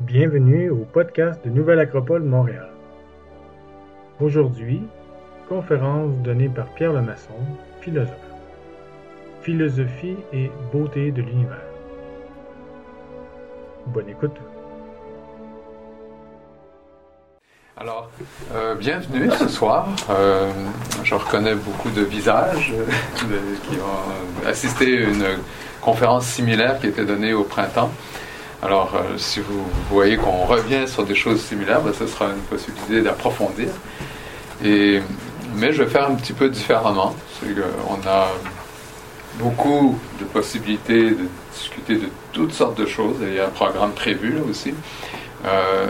Bienvenue au podcast de Nouvelle Acropole Montréal. Aujourd'hui, conférence donnée par Pierre Lemasson, philosophe. Philosophie et beauté de l'univers. Bonne écoute. Alors, euh, bienvenue ce soir. Euh, je reconnais beaucoup de visages euh, qui ont assisté à une conférence similaire qui était donnée au printemps. Alors, euh, si vous voyez qu'on revient sur des choses similaires, ben, ce sera une possibilité d'approfondir. Et, mais je vais faire un petit peu différemment. On a beaucoup de possibilités de discuter de toutes sortes de choses. il y a un programme prévu là aussi. Euh,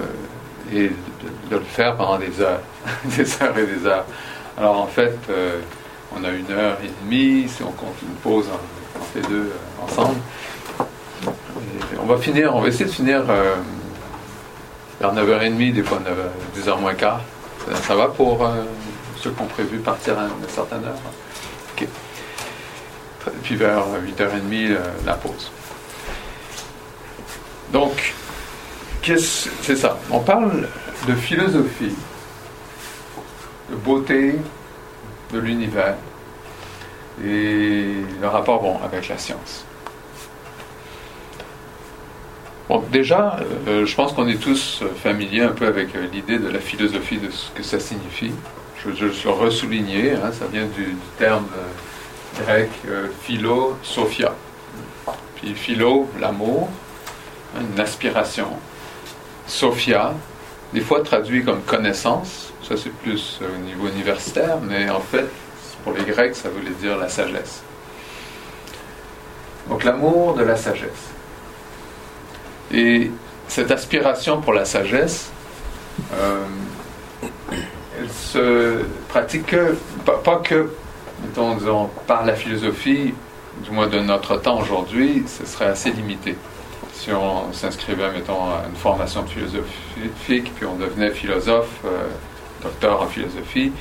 et de, le faire pendant des heures, des heures et des heures. Alors en fait, euh, on a une heure et demie, si on compte une pause entre les deux euh, ensemble. Va finir, on va essayer de finir euh, vers 9h30, des fois 9, 10h moins quart. Ça, ça va pour euh, ceux qui ont prévu partir à une certaine heure? OK. Puis vers 8h30, la pause. Donc, c'est ça. On parle de philosophie, de beauté de l'univers et le rapport bon, avec la science. Bon, déjà, euh, je pense qu'on est tous familiers un peu avec euh, l'idée de la philosophie, de ce que ça signifie. Je veux juste le ressouligner, hein, ça vient du, terme euh, grec euh, philo, sophia. Puis philo, l'amour, hein, une aspiration. Sophia, des fois traduit comme connaissance, ça c'est plus au niveau universitaire, mais en fait, pour les Grecs, ça voulait dire la sagesse. Donc l'amour de la sagesse. Et cette aspiration pour la sagesse, euh, elle se pratique que, pas, que, mettons, disons, par la philosophie, du moins de notre temps aujourd'hui, ce serait assez limité. Si on s'inscrivait, mettons, à une formation philosophique, puis on devenait philosophe, euh, docteur en philosophie,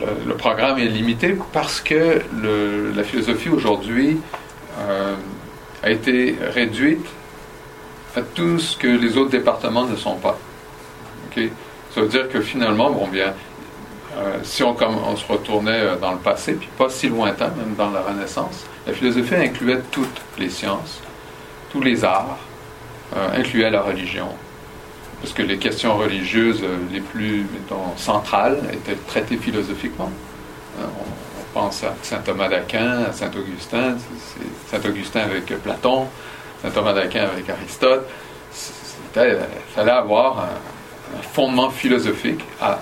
le, le, programme est limité parce que la philosophie aujourd'hui euh, a été réduite tout ce que les autres départements ne sont pas. Ça veut dire que finalement, bon bien, euh, si on, se retournait dans le passé, puis pas si lointain, même dans la Renaissance, la philosophie incluait toutes les sciences, tous les arts, euh, incluaient la religion. Parce que les questions religieuses les plus, centrales étaient traitées philosophiquement. Euh, on, pense à saint Thomas d'Aquin, à saint Augustin, saint Augustin avec Platon, saint Thomas d'Aquin avec Aristote. Il fallait avoir un, fondement philosophique à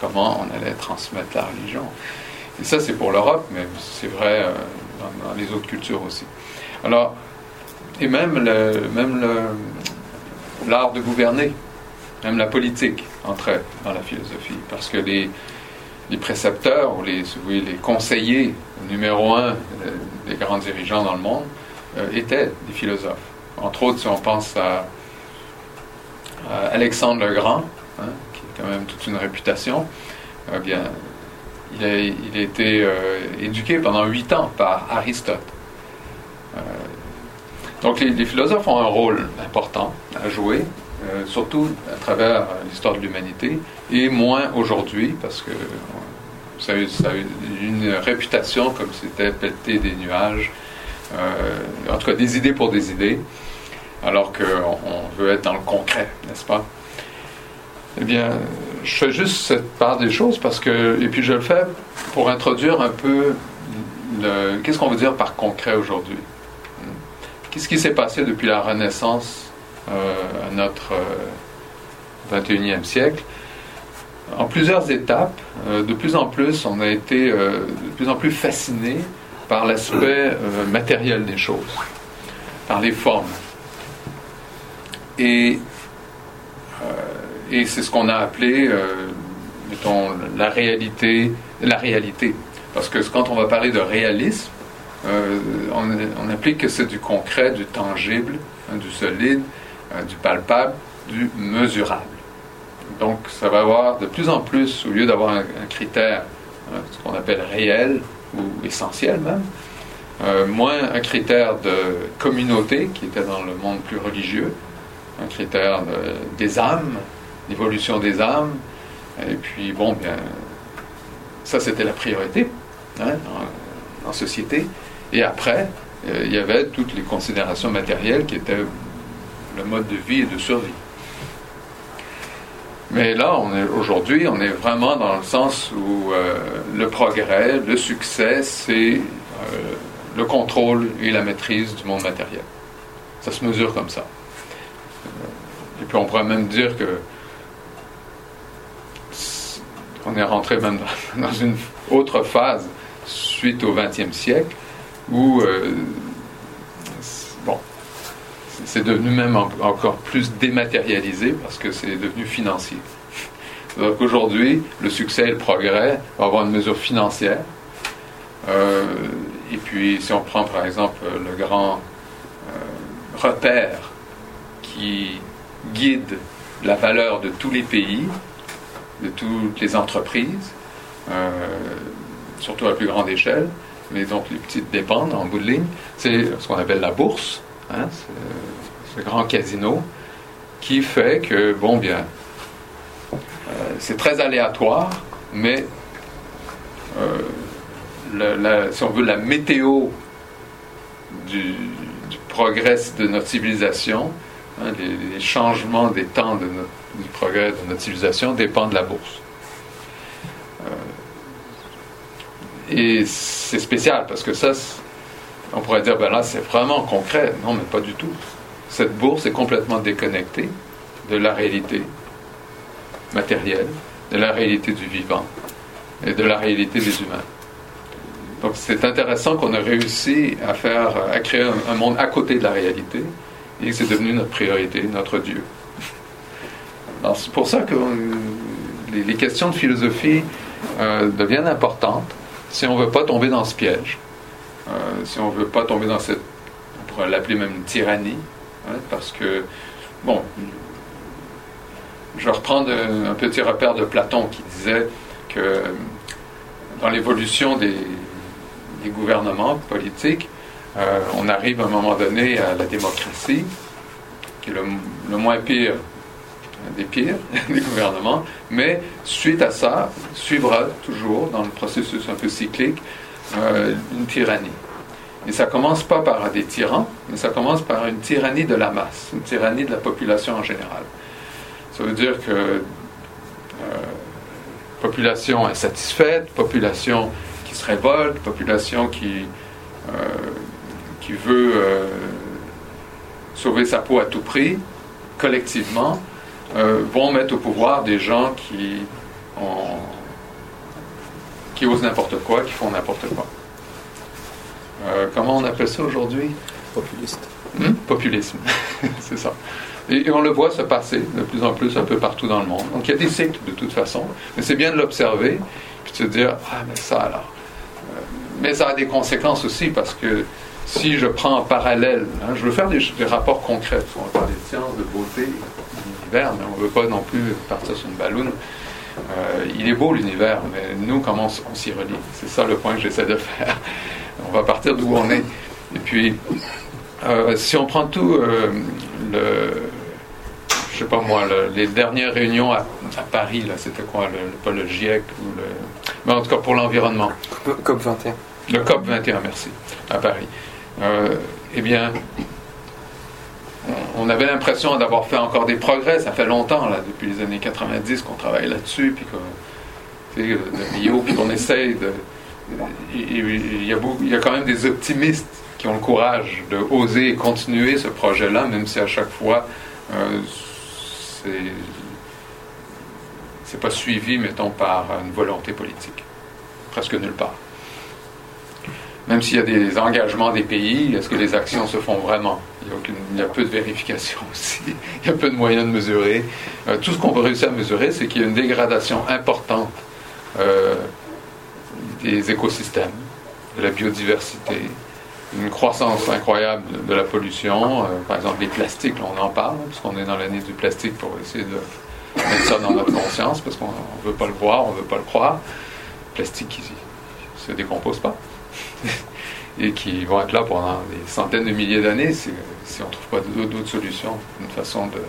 comment on allait transmettre la religion. Et ça, c'est pour l'Europe, mais c'est vrai euh, dans, les autres cultures aussi. Alors, et même le, même le, l'art de gouverner, même la politique entrait dans la philosophie, parce que les, les précepteurs ou les, les conseillers numéro un des grands dirigeants dans le monde euh, étaient des philosophes. Entre autres, si on pense à, Alexandre le Grand, hein, qui a quand même toute une réputation, eh bien, il a, été euh, éduqué pendant huit ans par Aristote. Euh, donc les, philosophes ont un rôle important à jouer, euh, surtout à travers l'histoire de l'humanité, et moins aujourd'hui, parce que ça a, eu, une réputation comme c'était pelleter des nuages, euh, en tout cas des idées pour des idées, alors qu'on on veut être dans le concret, n'est-ce pas? Eh bien, je fais juste cette part des choses parce que, et puis je le fais pour introduire un peu qu'est-ce qu'on veut dire par concret aujourd'hui? Qu'est-ce qui s'est passé depuis la Renaissance euh, à notre euh, 21e siècle? En plusieurs étapes, euh, de plus en plus, on a été euh, de plus en plus fasciné par l'aspect euh, matériel des choses, par les formes. Et, euh, et c'est ce qu'on a appelé, mettons, la réalité, la réalité. Parce que quand on va parler de réalisme, euh, on, implique que c'est du concret, du tangible, hein, du solide, euh, du palpable, du mesurable. Donc, ça va avoir de plus en plus, au lieu d'avoir un, un, critère, hein, ce qu'on appelle réel ou essentiel même, euh, moins un critère de communauté qui était dans le monde plus religieux, un critère des âmes, l'évolution des âmes. Et puis, bon, bien, ça c'était la priorité hein, en, société. Et après, euh, il y avait toutes les considérations matérielles qui étaient le mode de vie et de survie. Mais là, aujourd'hui, on est vraiment dans le sens où euh, le progrès, le succès, c'est euh, le contrôle et la maîtrise du monde matériel. Ça se mesure comme ça. Et puis on pourrait même dire que on est rentré même dans une autre phase suite au XXe siècle où euh, c'est devenu même encore plus dématérialisé parce que c'est devenu financier. Donc aujourd'hui, le succès et le progrès vont avoir une mesure financière. Euh, et puis, si on prend par exemple le grand euh, repère qui guide la valeur de tous les pays, de toutes les entreprises, euh, surtout à plus grande échelle, mais donc les petites dépendent en bout de ligne, c'est ce qu'on appelle la bourse, hein, ce grand casino, qui fait que, bon, bien, euh, c'est très aléatoire, mais euh, si on veut, la météo du, progrès de notre civilisation, hein, les, changements des temps du progrès de notre civilisation dépendent de la bourse. Euh, et c'est spécial parce que ça, on pourrait dire, ben là, c'est vraiment concret. Non, mais pas du tout. Cette bourse est complètement déconnectée de la réalité matérielle, de la réalité du vivant et de la réalité des humains. Donc c'est intéressant qu'on a réussi à faire, à créer un, monde à côté de la réalité et que c'est devenu notre priorité, notre Dieu. Alors c'est pour ça que euh, les, questions de philosophie euh, deviennent importantes si on ne veut pas tomber dans ce piège, euh, si on ne veut pas tomber dans cette, on pourrait l'appeler même une tyrannie, hein, parce que, bon, je vais reprendre un petit repère de Platon qui disait que dans l'évolution des, gouvernements politiques, euh, on arrive à un moment donné à la démocratie, qui est le, moins pire des pires des gouvernements, mais suite à ça, suivra toujours, dans le processus un peu cyclique, euh, une tyrannie. Et ça commence pas par des tyrans, mais ça commence par une tyrannie de la masse, une tyrannie de la population en général. Ça veut dire que euh, population insatisfaite, population qui se révolte, population qui, euh, qui veut euh, sauver sa peau à tout prix, collectivement, vont mettre au pouvoir des gens qui, ont, qui osent n'importe quoi, qui font n'importe quoi. comment on appelle ça aujourd'hui? Populiste. Hmm? Populisme, c'est ça. Et, on le voit se passer de plus en plus un peu partout dans le monde. Donc il y a des cycles de toute façon, mais c'est bien de l'observer, puis de se dire, ah mais ça alors. Euh, mais ça a des conséquences aussi, parce que si je prends en parallèle, hein, je veux faire des, rapports concrets, on va parler de science, de beauté, d'univers, mais on ne veut pas non plus partir sur une balloune. Euh, il est beau l'univers, mais nous, comment on, s'y relie? C'est ça le point que j'essaie de faire. On va partir d'où on est. Et puis, euh, si on prend tout le, je sais pas moi, les dernières réunions à, Paris, là, c'était quoi, le, pas le GIEC ou le, mais en tout cas pour l'environnement. COP 21. Le COP 21, merci, à Paris. Euh, eh bien, on avait l'impression d'avoir fait encore des progrès. Ça fait longtemps, depuis les années 90, qu'on travaille là-dessus, puis qu'on, de puis qu'on essaye de. Il y, a il y a quand même des optimistes qui ont le courage de oser continuer ce projet-là, même si à chaque fois euh, c'est pas suivi, mettons, par une volonté politique. Presque nulle part. Même s'il y a des engagements des pays, est-ce que les actions se font vraiment? Il y, a peu de vérification aussi, il y a peu de moyens de mesurer. Euh, tout ce qu'on peut réussir à mesurer, c'est qu'il y a une dégradation importante euh, des écosystèmes, de la biodiversité, une croissance incroyable de, la pollution. Euh, par exemple, les plastiques, on en parle, parce qu'on est dans l'année du plastique pour essayer de mettre ça dans notre conscience, parce qu'on ne veut pas le voir, on ne veut pas le croire. Le plastique qui ne se décompose pas. et qui vont être là pendant des centaines de milliers d'années si, on ne trouve pas d'autres solutions, une façon de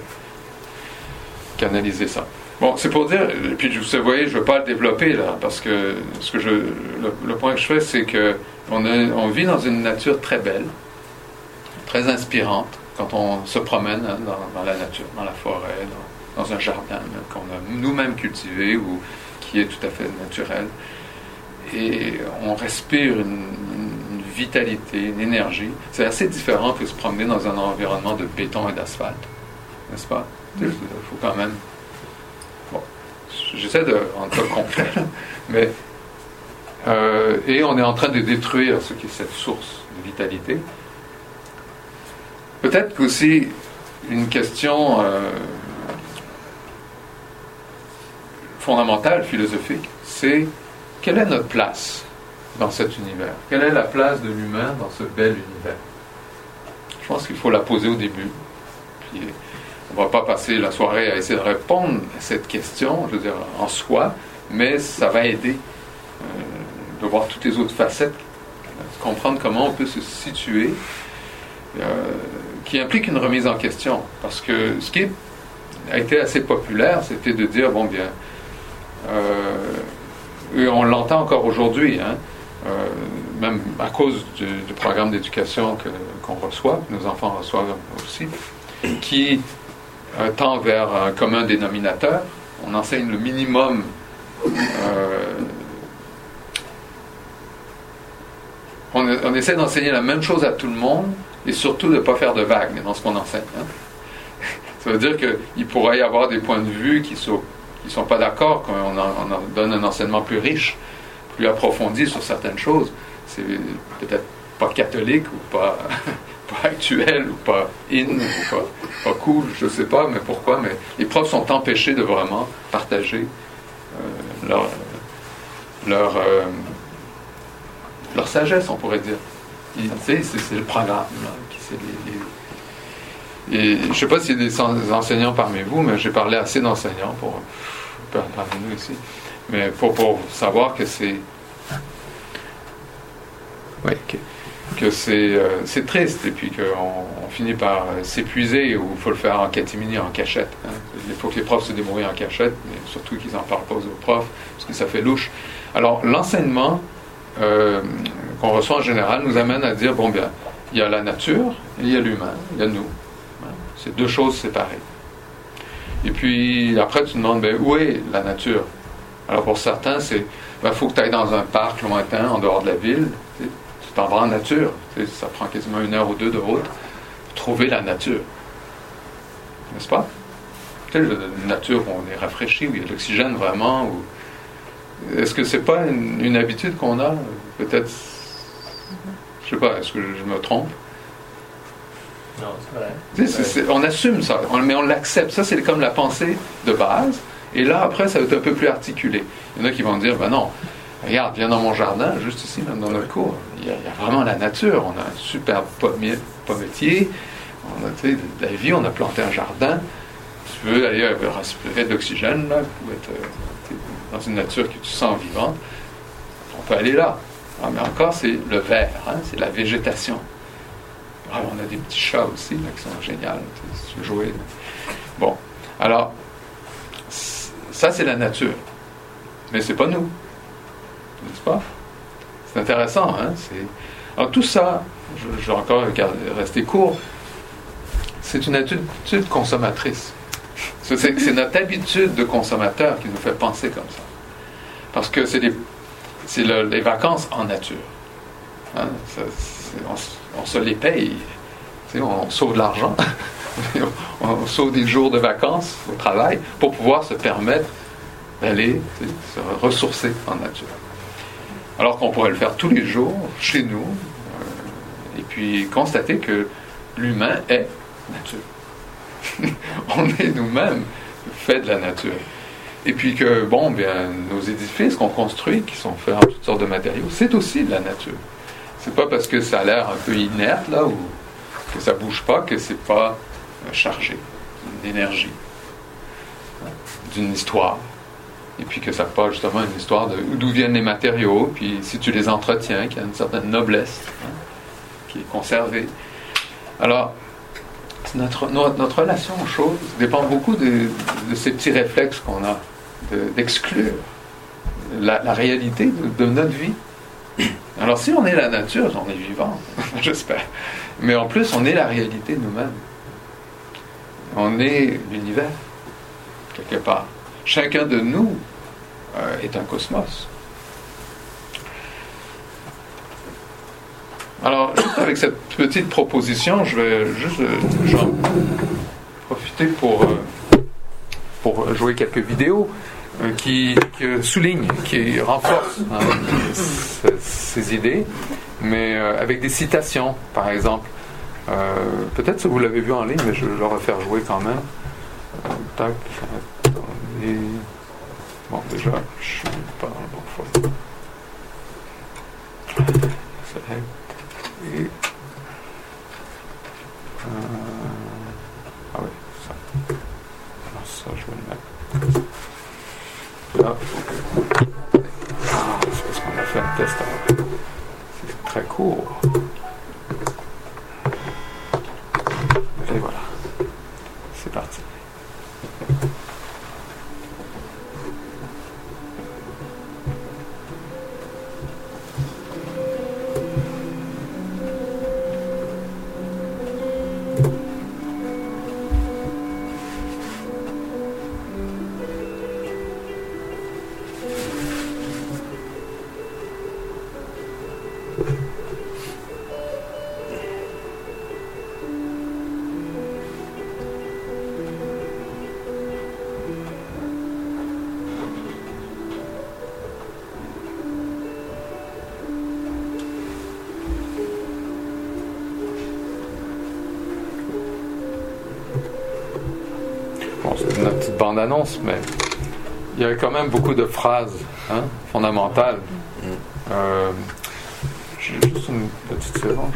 canaliser ça. Bon, c'est pour dire, et puis vous voyez, je ne veux pas le développer là, parce que, ce que je, le, point que je fais, c'est que on, on, vit dans une nature très belle, très inspirante, quand on se promène hein, dans, la nature, dans la forêt, dans, dans un jardin qu'on a nous-mêmes cultivé ou qui est tout à fait naturel. Et on respire une, vitalité, une énergie. C'est assez différent que se promener dans un environnement de béton et d'asphalte, n'est-ce pas? Il faut quand même J'essaie de rendre concret, mais. Euh, et on est en train de détruire ce qui est cette source de vitalité. Peut-être qu'aussi une question euh, fondamentale, philosophique, c'est quelle est notre place dans cet univers Quelle est la place de l'humain dans ce bel univers? Je pense qu'il faut la poser au début. Puis on ne va pas passer la soirée à essayer de répondre à cette question, je veux dire, en soi, mais ça va aider euh, de voir toutes les autres facettes, de comprendre comment on peut se situer, euh, qui implique une remise en question. Parce que ce qui a été assez populaire, c'était de dire, bon bien, euh, et on l'entend encore aujourd'hui, hein, même à cause du, programme d'éducation qu'on reçoit, que nos enfants reçoivent aussi, qui tend vers un commun dénominateur. On enseigne le minimum. Euh, on, essaie d'enseigner la même chose à tout le monde et surtout de ne pas faire de vagues dans ce qu'on enseigne. Hein. Ça veut dire qu'il pourrait y avoir des points de vue qui ne sont, qui sont pas d'accord quand on, on, donne un enseignement plus riche, plus approfondi sur certaines choses. C'est peut-être pas catholique ou pas actuel ou pas in ou pas, cool, je ne sais pas, mais pourquoi, mais les profs sont empêchés de vraiment partager euh, leur, leur, euh, leur sagesse, on pourrait dire. C'est le programme. je ne sais pas s'il y a des enseignants parmi vous, mais j'ai parlé assez d'enseignants pour parmi nous ici, mais pour, pour savoir que c'est que euh, c'est triste et puis qu'on on finit par s'épuiser ou il faut le faire en catimini, en cachette. Hein. Il faut que les profs se débrouillent en cachette, mais surtout qu'ils n'en parlent pas aux profs parce que ça fait louche. Alors l'enseignement euh, qu'on reçoit en général nous amène à dire, bon bien, il y a la nature, il y a l'humain, il y a nous. Hein. C'est deux choses séparées. Et puis après tu te demandes, ben, où est la nature? Alors pour certains, c'est, il ben, faut que tu ailles dans un parc lointain en dehors de la ville t'en vas en nature. Ça prend quasiment une heure ou deux de route pour trouver la nature. N'est-ce pas? Tu la nature où on est rafraîchi, où il y a de l'oxygène vraiment. Est-ce que c'est pas une, habitude qu'on a? Peut-être. Je sais pas, est-ce que je me trompe? Non, c'est vrai. on assume ça, mais on l'accepte. Ça, c'est comme la pensée de base. Et là, après, ça va être un peu plus articulé. Il y en a qui vont dire, ben non, regarde, viens dans mon jardin, juste ici, même dans notre cour il y, a, vraiment la nature. On a un super pommier, pommetier, on a de la vie, on a planté un jardin. Tu veux aller respirer de l'oxygène, là, ou être euh, dans une nature que tu sens vivante, on peut aller là. Ah, mais encore, c'est le vert, hein, c'est la végétation. Ah, on a des petits chats aussi là, qui sont géniaux, tu veux jouer. Bon, alors, ça c'est la nature. Mais c'est pas nous. N'est-ce pas? C'est intéressant. Hein? Alors tout ça, je, vais encore rester court, c'est une attitude consommatrice. C'est notre habitude de consommateur qui nous fait penser comme ça. Parce que c'est les, vacances en nature. Hein? on, se les paye. On, sauve de l'argent. on, sauve des jours de vacances au travail pour pouvoir se permettre d'aller se ressourcer en nature alors qu'on pourrait le faire tous les jours chez nous, euh, et puis constater que l'humain est nature. On est nous-mêmes faits de la nature. Et puis que, bon, bien, nos édifices qu'on construit, qui sont faits en toutes sortes de matériaux, c'est aussi de la nature. C'est pas parce que ça a l'air un peu inerte, là, ou que ça bouge pas, que c'est pas chargé d'une énergie, d'une histoire. et puis que ça pas justement une histoire de d'où viennent les matériaux, puis si tu les entretiens, qu'il y a une certaine noblesse hein, qui est conservée. Alors, notre, notre, relation aux choses dépend beaucoup de, ces petits réflexes qu'on a, d'exclure la, réalité de, notre vie. Alors si on est la nature, on est vivant, j'espère. Mais en plus, on est la réalité de nous-mêmes. On est l'univers, quelque part. Chacun de nous euh, est un cosmos. Alors, avec cette petite proposition, je vais juste euh, profiter pour, euh, pour jouer quelques vidéos qui, soulignent, qui renforcent hein, ces, idées, mais avec des citations, par exemple. Peut-être que vous l'avez vu en ligne, mais je vais le refaire jouer quand même. tac, Bon, déjà, je suis pas dans le bon format. Et. Euh, ah oui, ça. Alors ça, je vais le mettre. Là, ah, c'est parce qu'on a fait un test avant. C'est très court. Annonce mais il y avait quand même beaucoup de phrases hein, fondamentales. Euh, J'ai juste une petite seconde.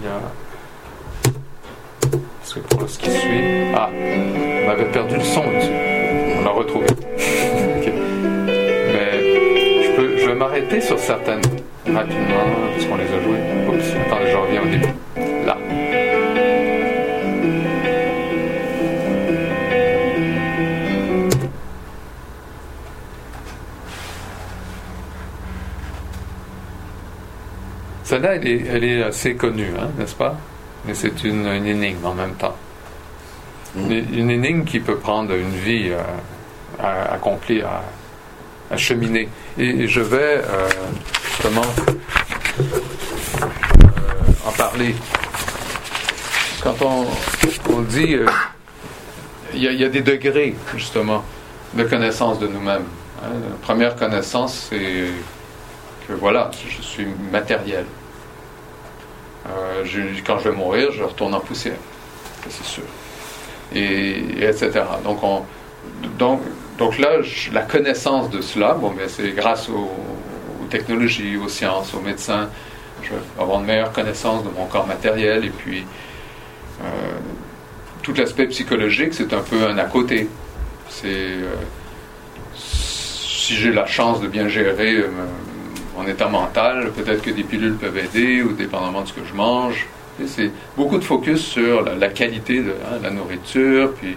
Il y a. Parce que pour ce qui suit. Ah, on avait perdu le son dessus. On l'a retrouvé. Mais je, peux, je vais m'arrêter sur certaines rapidement, parce qu'on les a jouées. Oups, attendez, je reviens au début. Celle-là, elle est, assez connue, hein, n'est-ce pas? Mais c'est une, énigme en même temps. Mm. Une, énigme qui peut prendre une vie euh, à accomplir, à, cheminer. Et, je vais euh, justement euh, en parler. Quand on, dit, il y, a des degrés justement de connaissance de nous-mêmes. Hein. La première connaissance, c'est que voilà, je suis matériel. Euh, quand je vais mourir, je retourne en poussière. C'est sûr. Et, etc. Donc, on, donc, donc là, la connaissance de cela, bon, ben, c'est grâce aux, technologies, aux sciences, aux médecins. Je vais avoir une meilleure connaissance de mon corps matériel et puis euh, tout l'aspect psychologique, c'est un peu un à côté. Euh, si j'ai la chance de bien gérer état mental, peut-être que des pilules peuvent aider, ou dépendamment de ce que je mange. C'est beaucoup de focus sur la, qualité de hein, la nourriture, puis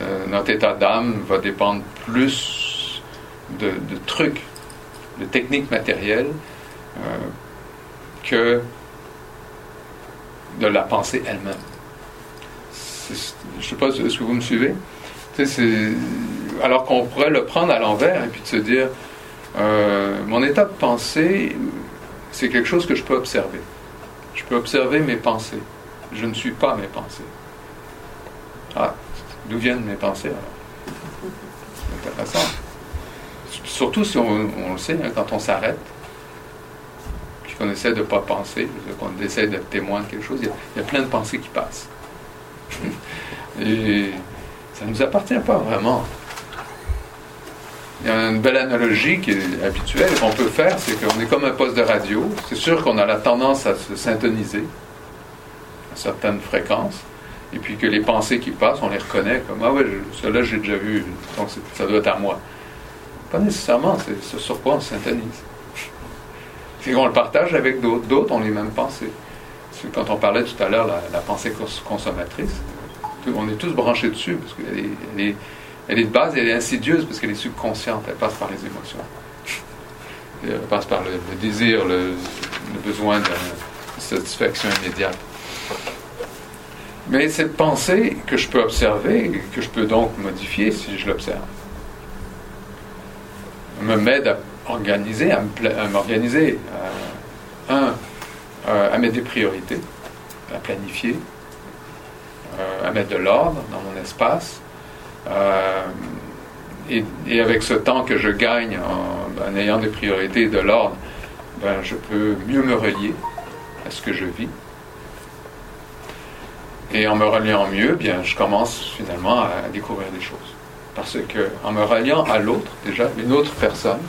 euh, notre état d'âme va dépendre plus de, trucs, de techniques matérielles, euh, que de la pensée elle-même. Je ne sais pas, est-ce que vous me suivez? alors qu'on pourrait le prendre à l'envers et puis de se dire, euh, mon état de pensée, c'est quelque chose que je peux observer. Je peux observer mes pensées. Je ne suis pas mes pensées. Ah, d'où viennent mes pensées alors? C'est intéressant. Surtout si on, le sait, hein, quand on s'arrête, puis qu'on essaie de ne pas penser, qu'on essaie d'être témoin de quelque chose, il y, a, plein de pensées qui passent. Et ça ne nous appartient pas vraiment. Il y a une belle analogie qui est habituelle qu'on peut faire, c'est qu'on est comme un poste de radio. C'est sûr qu'on a la tendance à se syntoniser à certaines fréquences. et puis que les pensées qui passent, on les reconnaît comme Ah ouais, cela j'ai déjà vu, donc ça doit être à moi. Pas nécessairement, c'est ce sur quoi on s'intonise. C'est qu'on le partage avec d'autres, d'autres ont les mêmes pensées. Quand on parlait tout à l'heure la, la pensée consommatrice, on est tous branchés dessus, parce qu'elle est, elle est, de base, elle est insidieuse, parce qu'elle est subconsciente, elle passe par les émotions. Elle passe par le, désir, le, besoin de satisfaction immédiate. Mais cette pensée que je peux observer, que je peux donc modifier si je l'observe, me m'aide à organiser, à m'organiser, un, à mettre des priorités, à planifier, euh, à mettre de l'ordre dans mon espace. Euh, et, avec ce temps que je gagne en, ayant des priorités et de l'ordre, ben, je peux mieux me relier à ce que je vis. Et en me reliant mieux, bien, je commence finalement à découvrir des choses. Parce que en me reliant à l'autre, déjà, une autre personne,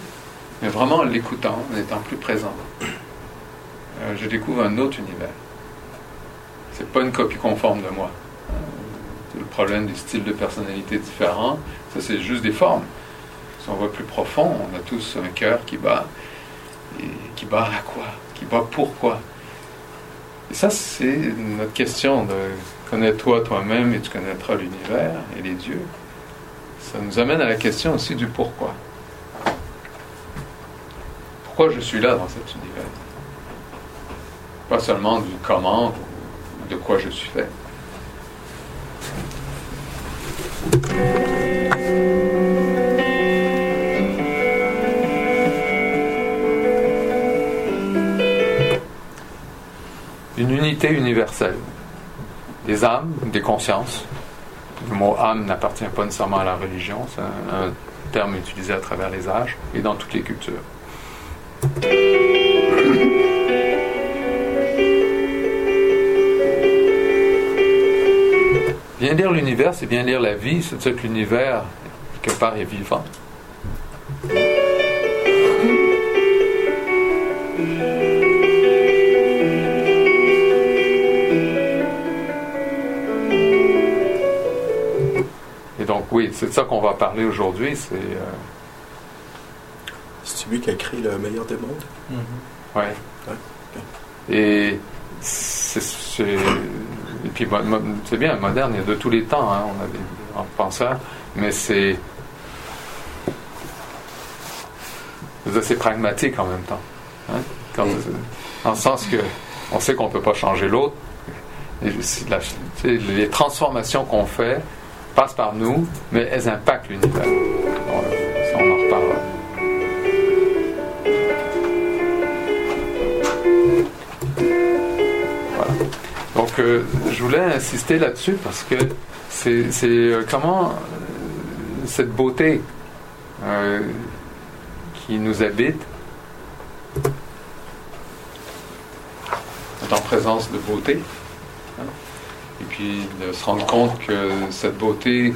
mais vraiment en l'écoutant, en étant plus présent, euh, je découvre un autre univers. C'est pas une copie conforme de moi. Le problème des styles de personnalité différents. Ça, c'est juste des formes. Si on va plus profond, on a tous un cœur qui bat. Et qui bat à quoi? Qui bat pourquoi? Et ça, c'est notre question de connais-toi toi-même et tu connaîtras l'univers et les dieux. Ça nous amène à la question aussi du pourquoi. Pourquoi je suis là dans cet univers? Pas seulement du comment de quoi je suis fait. Une unité universelle, des âmes, des consciences. Le mot âme n'appartient pas nécessairement à la religion, c'est un, terme utilisé à travers les âges et dans toutes les cultures. Bien lire l'univers, c'est bien lire la vie, c'est dire que l'univers, quelque part, est vivant. Et donc, oui, c'est de ça qu'on va parler aujourd'hui. C'est. Euh... C'est lui qui a écrit Le meilleur des mondes? Mm-hmm. ouais. Et c'est et puis c'est bien, moderne, il y a de tous les temps, hein, on a des penseurs, mais c'est. C'est pragmatique en même temps. Hein, quand, dans le sens que on sait qu'on ne peut pas changer l'autre. Les transformations qu'on fait passent par nous, mais elles impactent l'univers. Euh, je voulais insister là-dessus parce que c'est euh, comment euh, cette beauté qui nous habite en présence de beauté. Hein, et puis de se rendre compte que cette beauté,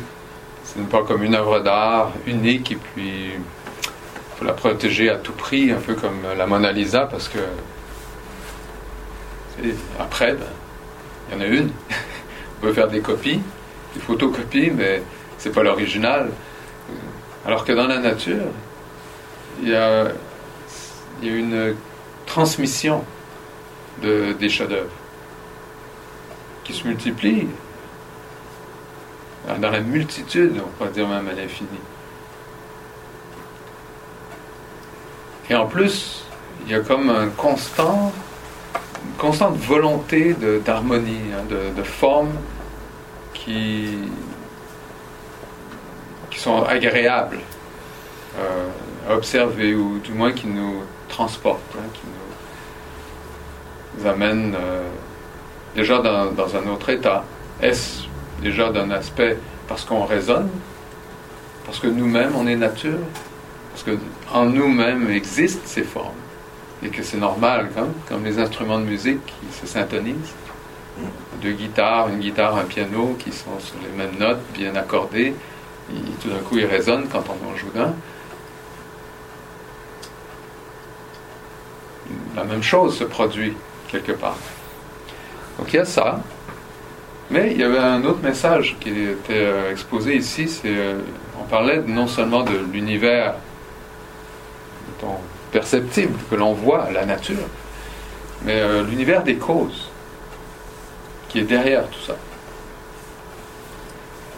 ce n'est pas comme une œuvre d'art unique et puis il faut la protéger à tout prix, un peu comme la Mona Lisa, parce que après, ben, il y en a une. On peut faire des copies, des photocopies, mais c'est pas l'original. Alors que dans la nature, il y a, une transmission de, des chefs-d'œuvre qui se multiplient dans la multitude, on pourrait dire même à l'infini. Et en plus, il y a comme un constant constante volonté d'harmonie, hein, de, formes qui, sont agréables euh, à observer, ou du moins qui nous transportent, hein, qui nous amènent euh, déjà dans, un autre état. Est-ce déjà d'un aspect parce qu'on raisonne, parce que nous-mêmes on est nature, parce qu'en nous-mêmes existent ces formes? Et que c'est normal, comme, les instruments de musique qui se syntonisent. Deux guitares, une guitare, un piano qui sont sur les mêmes notes, bien accordées, et tout d'un coup ils résonnent quand on en joue d'un. La même chose se produit quelque part. Donc il y a ça. Mais il y avait un autre message qui était euh, exposé ici, euh, on parlait non seulement de l'univers perceptible que l'on voit, la nature, mais euh, l'univers des causes qui est derrière tout ça.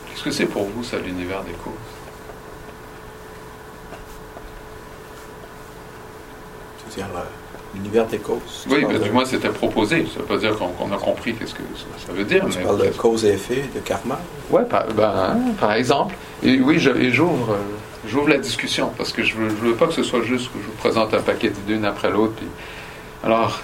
Qu'est-ce que c'est pour vous ça l'univers des causes? C'est-à-dire l'univers des causes. Oui, mais du moins c'était proposé. Ça ne veut pas dire qu'on a compris qu'est-ce que ça, veut dire. Tu parles de cause et effet, de karma? Oui, par, ben, par exemple. Et oui, j'ouvre, euh, j'ouvre la discussion parce que je ne veux, pas que ce soit juste que je vous présente un paquet d'une après l'autre. Alors,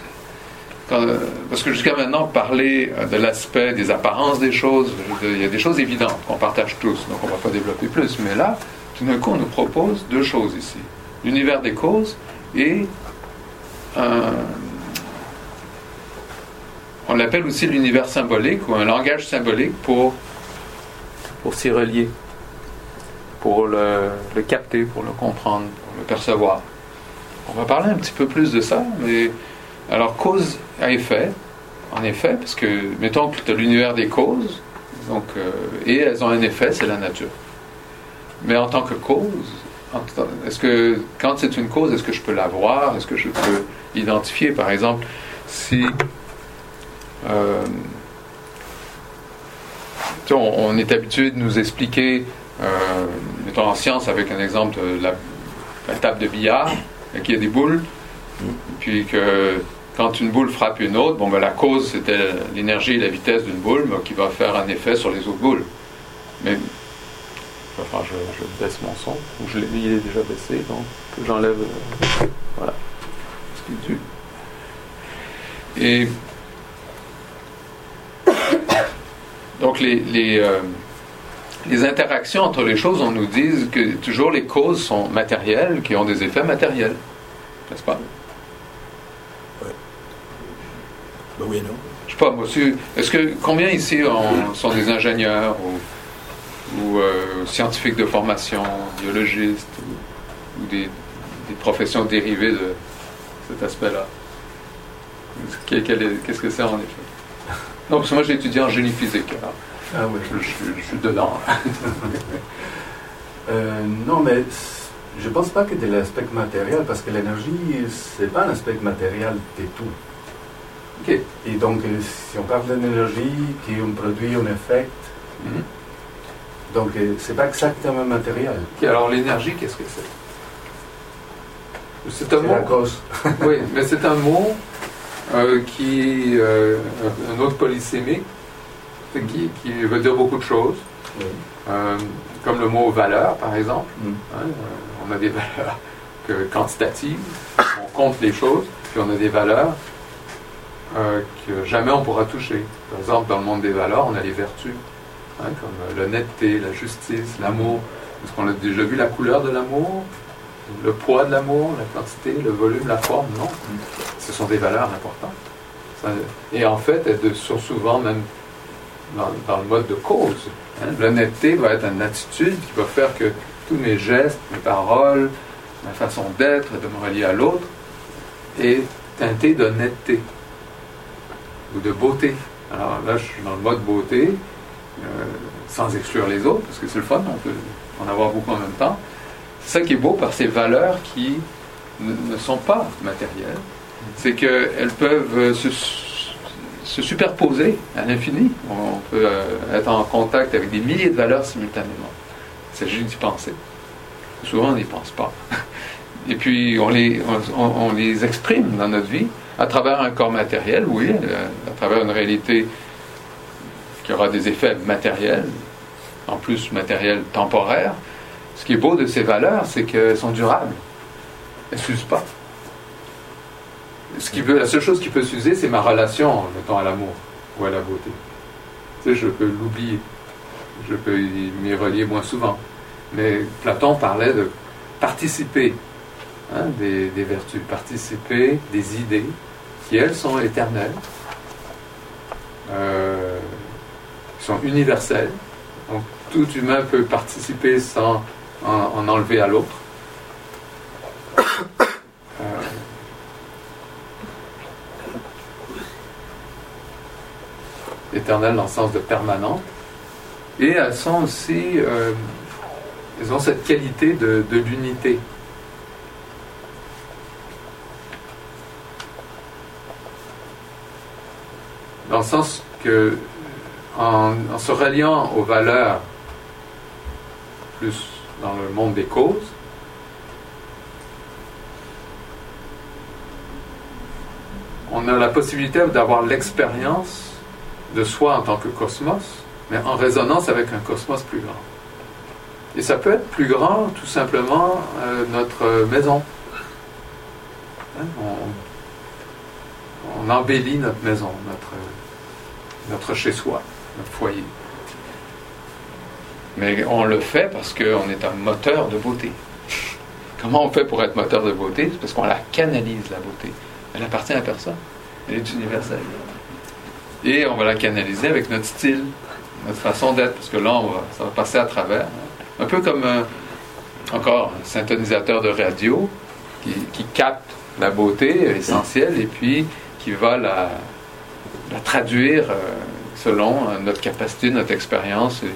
parce que jusqu'à maintenant, parler de l'aspect des apparences des choses, il y a des choses évidentes qu'on partage tous, donc on ne va pas développer plus. Mais là, tout d'un coup, on nous propose deux choses ici. L'univers des causes et on l'appelle aussi l'univers symbolique ou un langage symbolique pour, pour s'y relier, pour le, capter, pour le comprendre, pour le percevoir. On va parler un petit peu plus de ça, mais alors cause à effet, en effet, parce que mettons que tu as l'univers des causes, donc, euh, et elles ont un effet, c'est la nature. Mais en tant que cause, est-ce que quand c'est une cause, est-ce que je peux la voir? Est-ce que je peux identifier, par exemple, si euh, on, est habitué de nous expliquer, mettons en science avec un exemple de la, table de billard, qu'il y a des boules, puis que quand une boule frappe une autre, bon, ben, la cause c'était l'énergie et la vitesse d'une boule qui va faire un effet sur les autres boules. Mais Enfin, je, baisse mon son. Je il est déjà baissé, donc j'enlève. Euh, voilà. Et. Donc, les, les, euh, les, interactions entre les choses, on nous dit que toujours les causes sont matérielles, qui ont des effets matériels. N'est-ce pas? Oui. Ben oui et non. Je sais pas, monsieur. Est-ce que combien ici sont des ingénieurs ou ou euh, scientifiques de formation, biologistes, ou, des, professions dérivées de cet aspect-là? Qu'est-ce que c'est en effet? Non, parce que moi j'ai étudié en génie physique. Ah oui. Je, suis dedans. Euh, non, mais je ne pense pas que de l'aspect matériel, parce que l'énergie, c'est pas un aspect matériel de tout. Ok. Et donc, euh, si on parle d'énergie qui produit un effet, mhm. Donc, euh, c'est pas exactement matériel. alors, l'énergie, qu'est-ce que c'est? C'est un mot. La cause. oui, mais c'est un mot euh, qui. Euh, un autre polysémique, qui, qui, veut dire beaucoup de choses. comme le mot valeur, par exemple. Mm. Hein, on a des valeurs quantitatives, on compte les choses, puis on a des valeurs que jamais on pourra toucher. Par exemple, dans le monde des valeurs, on a les vertus. Hein, comme l'honnêteté, la justice, l'amour. Est-ce qu'on a déjà vu la couleur de l'amour? Le poids de l'amour, la quantité, le volume, la forme? Non. Ce sont des valeurs importantes. et en fait, elles sont souvent même dans, le mode de cause. Hein. L'honnêteté va être une attitude qui va faire que tous mes gestes, mes paroles, ma façon d'être, de me relier à l'autre, est teintée d'honnêteté ou de beauté. Alors là, je suis dans le mode beauté, euh, sans exclure les autres, parce que c'est le fun, on peut en avoir beaucoup en même temps. C'est ça qui est beau par ces valeurs qui ne sont pas matérielles, c'est qu'elles peuvent se, se, superposer à l'infini. On peut euh, être en contact avec des milliers de valeurs simultanément. Il s'agit d'y penser. Souvent, on n'y pense pas. Et puis, on les, on, les exprime dans notre vie à travers un corps matériel, oui, à travers une réalité qui aura des effets matériels, en plus matériels temporaires. Ce qui est beau de ces valeurs, c'est qu'elles sont durables. Elles ne s'usent pas. La seule chose qui peut s'user, c'est ma relation, mettons, à l'amour ou à la beauté. Je peux l'oublier. Je peux m'y relier moins souvent. Mais Platon parlait de participer hein, des, vertus, participer des idées qui, elles, sont éternelles. Euh, sont universels. Donc tout humain peut participer sans en, enlever à l'autre. Dans le sens de permanente. Et elles sont aussi, euh, elles ont cette qualité de, l'unité. Dans le sens que, en se reliant aux valeurs plus dans le monde des causes, on a la possibilité d'avoir l'expérience de soi en tant que cosmos, mais en résonance avec un cosmos plus grand. Et ça peut être plus grand, tout simplement, euh, notre maison. Hein, on, embellit notre maison, notre, notre chez-soi, notre foyer. Mais on le fait parce qu'on est un moteur de beauté. Comment on fait pour être moteur de beauté? C'est parce qu'on la canalise, la beauté. Elle appartient à personne. Elle est universelle. Et on va la canaliser avec notre style, notre façon d'être, parce que là, ça va passer à travers. Un peu comme un, encore un syntonisateur de radio qui, capte la beauté essentielle et puis qui va la, traduire euh, selon euh, notre capacité, notre expérience. Et,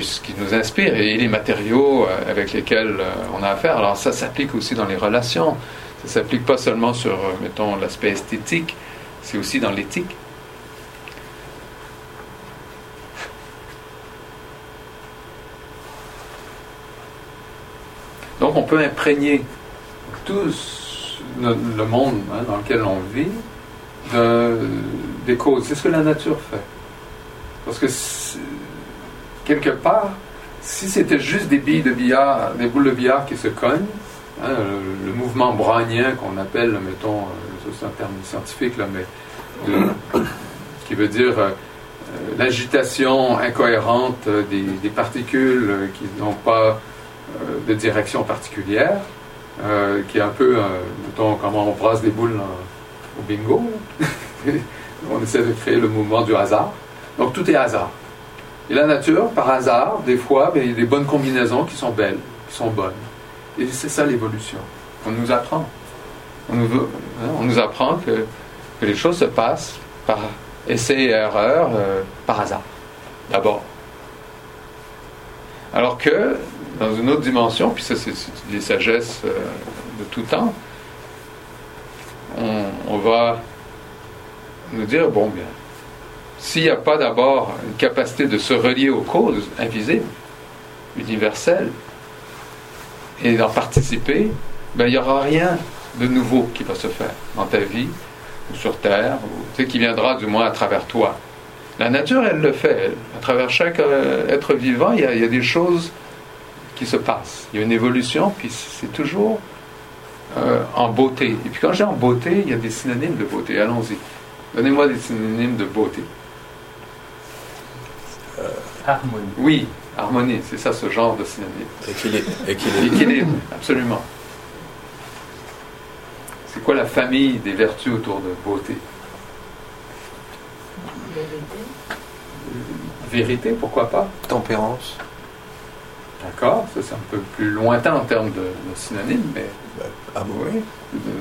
ce qui nous inspire et les matériaux euh, avec lesquels euh, on a affaire. Alors ça s'applique aussi dans les relations. Ça s'applique pas seulement sur, euh, mettons, l'aspect esthétique, c'est aussi dans l'éthique. Donc on peut imprégner tout le monde hein, dans lequel on vit de, des causes. C'est ce que la nature fait. Parce que quelque part, si c'était juste des billes de billard, des boules de billard qui se cognent, hein, le, mouvement brownien qu'on appelle, mettons, euh, c'est un terme scientifique, là, mais qui veut dire euh, l'agitation incohérente des, particules qui n'ont pas euh, de direction particulière, euh, qui est un peu, mettons, comment on brasse des boules au bingo. on essaie de créer le mouvement du hasard. Donc tout est hasard. Et la nature, par hasard, des fois, ben, il y a des bonnes combinaisons qui sont belles, qui sont bonnes. Et c'est ça l'évolution. On nous apprend. On nous, hein, on nous apprend que, que, les choses se passent par essai et erreur, euh, par hasard, d'abord. Alors que, dans une autre dimension, puis ça c'est des sagesses euh, de tout temps, on, on va nous dire, bon bien, s'il n'y a pas d'abord une capacité de se relier aux causes invisibles, universelles, et d'en participer, ben, il n'y aura rien de nouveau qui va se faire dans ta vie, ou sur Terre, ou, qui viendra du moins à travers toi. La nature, elle le fait. Elle. À travers chaque euh, être vivant, il y, a, il y, a, des choses qui se passent. Il y a une évolution, puis c'est toujours euh, en beauté. Et puis quand j'ai en beauté, il y a des synonymes de beauté. Allons-y. Donnez-moi des synonymes de beauté. Euh, harmonie. Oui, harmonie, c'est ça ce genre de synonyme. Équilibre. Équilibre. Équilibre, absolument. C'est quoi la famille des vertus autour de beauté? Vérité. Vérité, pourquoi pas? Tempérance. D'accord, ça c'est un peu plus lointain en termes de, de synonyme, mais. Ben, amour. Oui,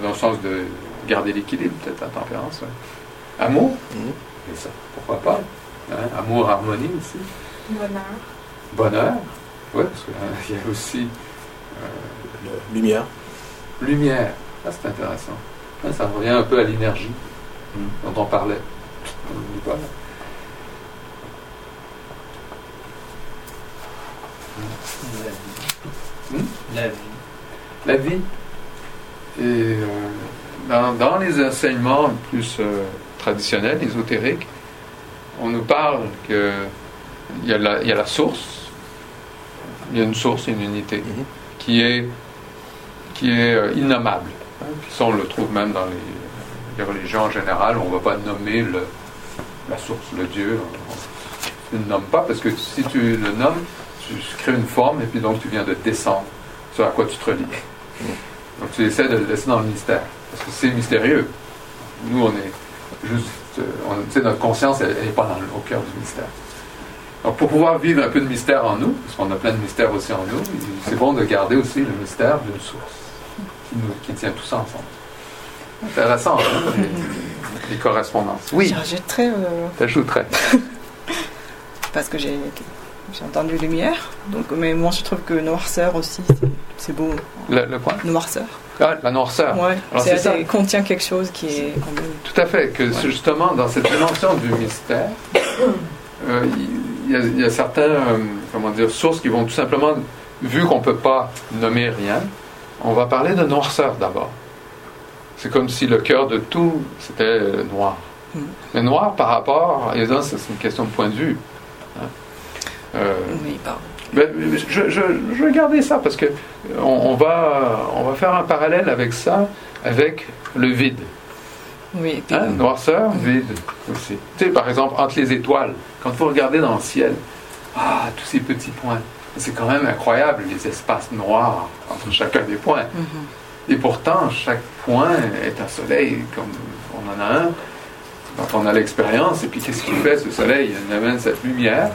dans le sens de garder l'équilibre, peut-être la tempérance. Ouais. Amour? Mmh. Et ça, pourquoi pas Hein, amour, harmonie aussi. Bonheur. Bonheur. Oui, parce qu'il y a aussi euh, Le- lumière. lumière. Ça, c'est intéressant. Hein, ça revient un peu à l'énergie Mm. dont on parlait. On n'oublie pas. là. La vie. Hmm? La vie. La vie. Et euh, dans, dans les enseignements plus euh, traditionnels, ésotériques, on nous parle que il y, a la, il y a la source, il y a une source, une unité, Mhm. qui est, qui est euh, innommable. hein. Puis ça, on le trouve même dans les, les religions en général, on ne va pas nommer le, la source, le Dieu. On ne le nomme pas, parce que si tu le nommes, tu crées une forme, et puis donc tu viens de descendre sur à quoi tu te relis. Donc tu essaies de le laisser dans le mystère, parce que c'est mystérieux. Nous, on est juste, euh, on- tu sais, notre conscience, elle n'est pas dans au cœur du mystère. Donc pour pouvoir vivre un peu de mystère en nous, parce qu'on a plein de mystères aussi en nous, c'est bon de garder aussi le mystère d'une source qui, nous, qui tient tout ça ensemble. Intéressant, hein, les, les correspondances. Oui, J'ajouterais, euh, t'ajouterais. parce que j'ai j'ai entendu lumière, donc, mais moi je trouve que noirceur aussi, c'est- beau. Le, le quoi Noirceur. Ah, la noirceur. Ouais, Alors, ça. contient quelque chose qui est quand même. Tout à fait, que justement dans cette dimension du mystère, euh, il y, a- il y a certaines euh, comment dire, sources qui vont tout simplement, vu qu'on ne peut pas nommer rien, on va parler de noirceur d'abord. C'est comme si le cœur de tout, c'était euh, noir. Mm. Mais noir par rapport, et là, c'est une question de point de vue. hein. Euh, Oui, pardon. mais je, je, je vais garder ça parce que on, on va, on va faire un parallèle avec ça, avec le vide. Oui, Hein, noirceur, vide aussi. Tu sais, par exemple, entre les étoiles, quand vous regardez dans le ciel, ah, tous ces petits points, c'est quand même incroyable les espaces noirs entre chacun des points. mhm. Et pourtant, chaque point est un soleil, comme on en a un, quand on a l'expérience. Et puis, qu'est-ce qu'il fait, ce soleil? Il amène cette lumière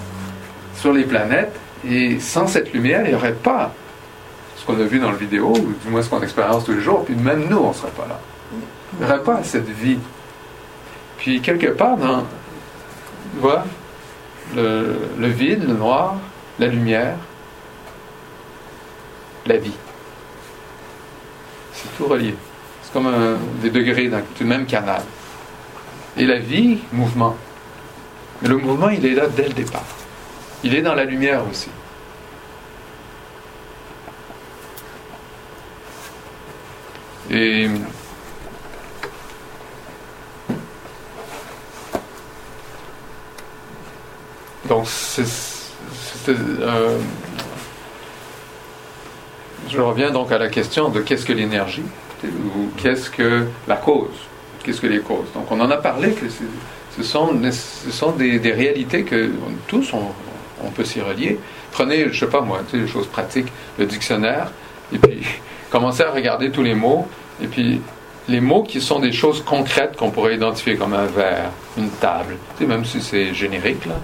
sur les planètes. Et sans cette lumière, il n'y aurait pas ce qu'on a vu dans le vidéo, ou du moins ce qu'on expérience tous les jours. Puis même nous, on ne serait pas là. Il n'y cette vie. Puis quelque part, dans, vois, le, le vide, le noir, la lumière, la vie. C'est tout relié. C'est comme des degrés d'un- du même canal. Et la vie, mouvement. Mais le mouvement, il est là dès le départ. Il est dans la lumière aussi. Et donc c'est- euh, je reviens donc à la question de qu'est-ce que l'énergie ou qu'est-ce que la cause, qu'est-ce que les causes. Donc on en a parlé que ce sont, des, réalités que tous on, peut s'y relier. Prenez, je sais pas moi, tu les choses pratiques, le dictionnaire, et puis commencez à regarder tous les mots, et puis les mots qui sont des choses concrètes qu'on pourrait identifier comme un verre, une table, même si c'est générique, là.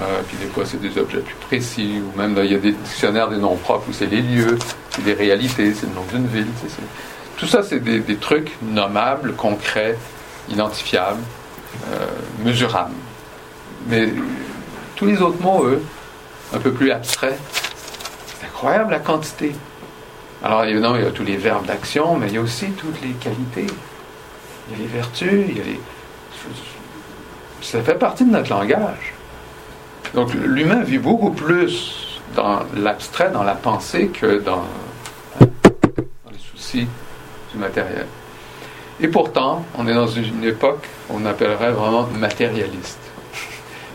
Euh, puis des fois, c'est des objets plus précis, ou même là, il y a des dictionnaires des noms propres où c'est les lieux, c'est des réalités, c'est le nom d'une ville. Tout ça, c'est des, trucs nommables, concrets, identifiables, euh, mesurables. Mais euh, tous les autres mots, eux, un peu plus abstraits, c'est incroyable la quantité. Alors évidemment, il y a tous les verbes d'action, mais il y a aussi toutes les qualités. Il y a les vertus, il y a les... Ça fait partie de notre langage. Donc l'humain vit beaucoup plus dans l'abstrait, dans la pensée, que dans, les soucis du matériel. Et pourtant, on est dans une époque qu'on appellerait vraiment matérialiste.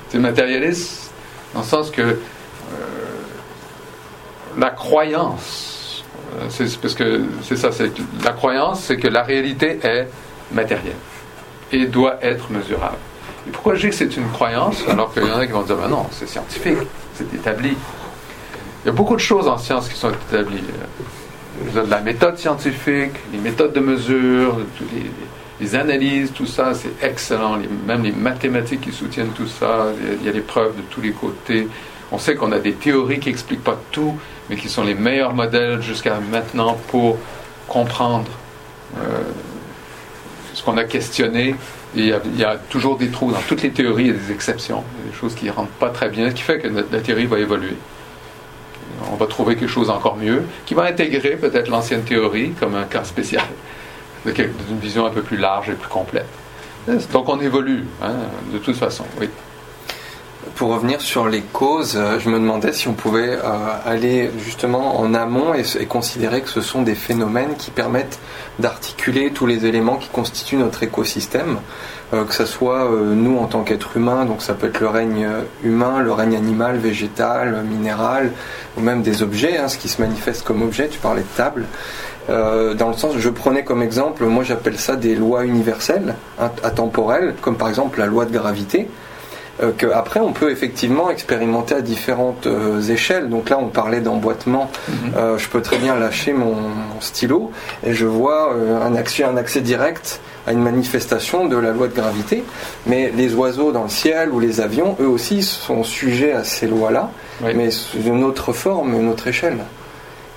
C'est matérialiste dans le sens que euh, la croyance, euh, c'est parce que c'est ça, c'est que la croyance, c'est que la réalité est matérielle et doit être mesurable. Pourquoi je dis que c'est une croyance alors qu'il y en a qui vont dire ben non, c'est scientifique, c'est établi. Il y a beaucoup de choses en science qui sont établies. De la méthode scientifique, les méthodes de mesure, les, analyses, tout ça, c'est excellent. Même les mathématiques qui soutiennent tout ça, il y a- il y a des preuves de tous les côtés. On sait qu'on a des théories qui n'expliquent pas tout, mais qui sont les meilleurs modèles jusqu'à maintenant pour comprendre euh, ce qu'on a questionné. Il y, a, toujours des trous dans toutes les théories, il y a des exceptions, des choses qui ne rentrent pas très bien, ce qui fait que la théorie va évoluer. On va trouver quelque chose encore mieux, qui va intégrer peut-être l'ancienne théorie comme un cas spécial, d'une vision un peu plus large et plus complète. Donc on évolue, hein, de toute façon, oui. Pour revenir sur les causes, euh, je me demandais si on pouvait euh, aller justement en amont et, considérer que ce sont des phénomènes qui permettent d'articuler tous les éléments qui constituent notre écosystème, euh, que ce soit nous en tant qu'êtres humains, donc ça peut être le règne humain, le règne animal, végétal, minéral, ou même des objets, hein, ce qui se manifeste comme objet, tu parlais de table. Dans le sens, je prenais comme exemple, moi j'appelle ça des lois universelles, atemporelles, comme par exemple la loi de gravité euh, que après on peut effectivement expérimenter à différentes euh, échelles. Donc là on parlait d'emboîtement, Euh, je peux très bien lâcher mon, mon stylo et je vois un, accès, un accès direct à une manifestation de la loi de gravité. Mais les oiseaux dans le ciel ou les avions, eux aussi sont sujets à ces lois-là, Oui. mais sous une autre forme, une autre échelle.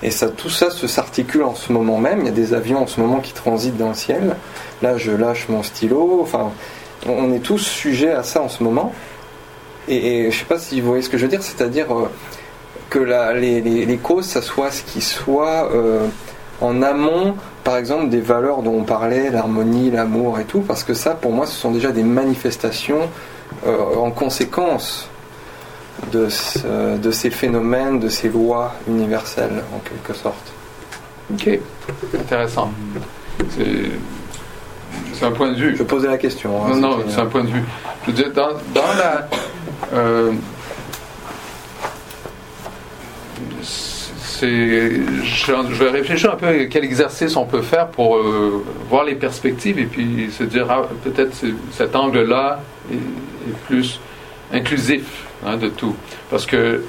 Et ça, tout ça se s'articule en ce moment même. Il y a des avions en ce moment qui transitent dans le ciel. Là, je lâche mon stylo. Enfin, on est tous sujets à ça en ce moment. Et, je sais pas si vous voyez ce que je veux dire, c'est-à-dire euh, que les, causes, ça soit ce qui soit euh, en amont, par exemple, des valeurs dont on parlait, l'harmonie, l'amour et tout, parce que ça, pour moi, ce sont déjà des manifestations euh, en conséquence de, de ces phénomènes, de ces lois universelles, en quelque sorte. Ok, intéressant. C'est c'est un point de vue. Je posais la question. hein, Non, non, c'est un point de vue. Je veux dire, dans, dans la. euh, je, vais réfléchir un peu à quel exercice on peut faire pour euh, voir les perspectives et puis se dire ah, peut-être cet angle-là est, est plus inclusif hein, de tout. Parce que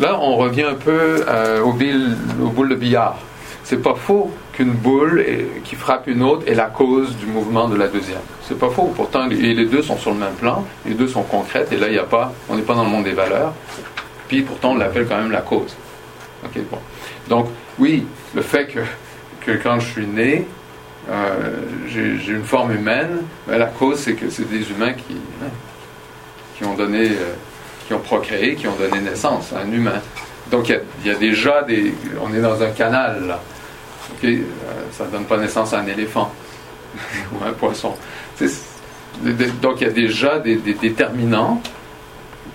là, on revient un peu euh, au, bill- au boule de billard. C'est pas faux qu'une boule qui frappe une autre est la cause du mouvement de la deuxième. C'est pas faux. Pourtant, les, deux sont sur le même plan, les deux sont concrètes, et là, y a pas, on n'est pas dans le monde des valeurs. Puis pourtant, on l'appelle quand même la cause. Ok, bon. Donc, oui, le fait que, quand je suis né, euh, j'ai une forme humaine, ben, la cause, c'est que c'est des humains qui, hein, qui ont donné, euh, qui ont procréé, qui ont donné naissance à un humain. Donc, il y y, a déjà des. On est dans un canal, là. Ok, euh, ça ne donne pas naissance à un éléphant ou un poisson. Donc, il y a déjà des, des déterminants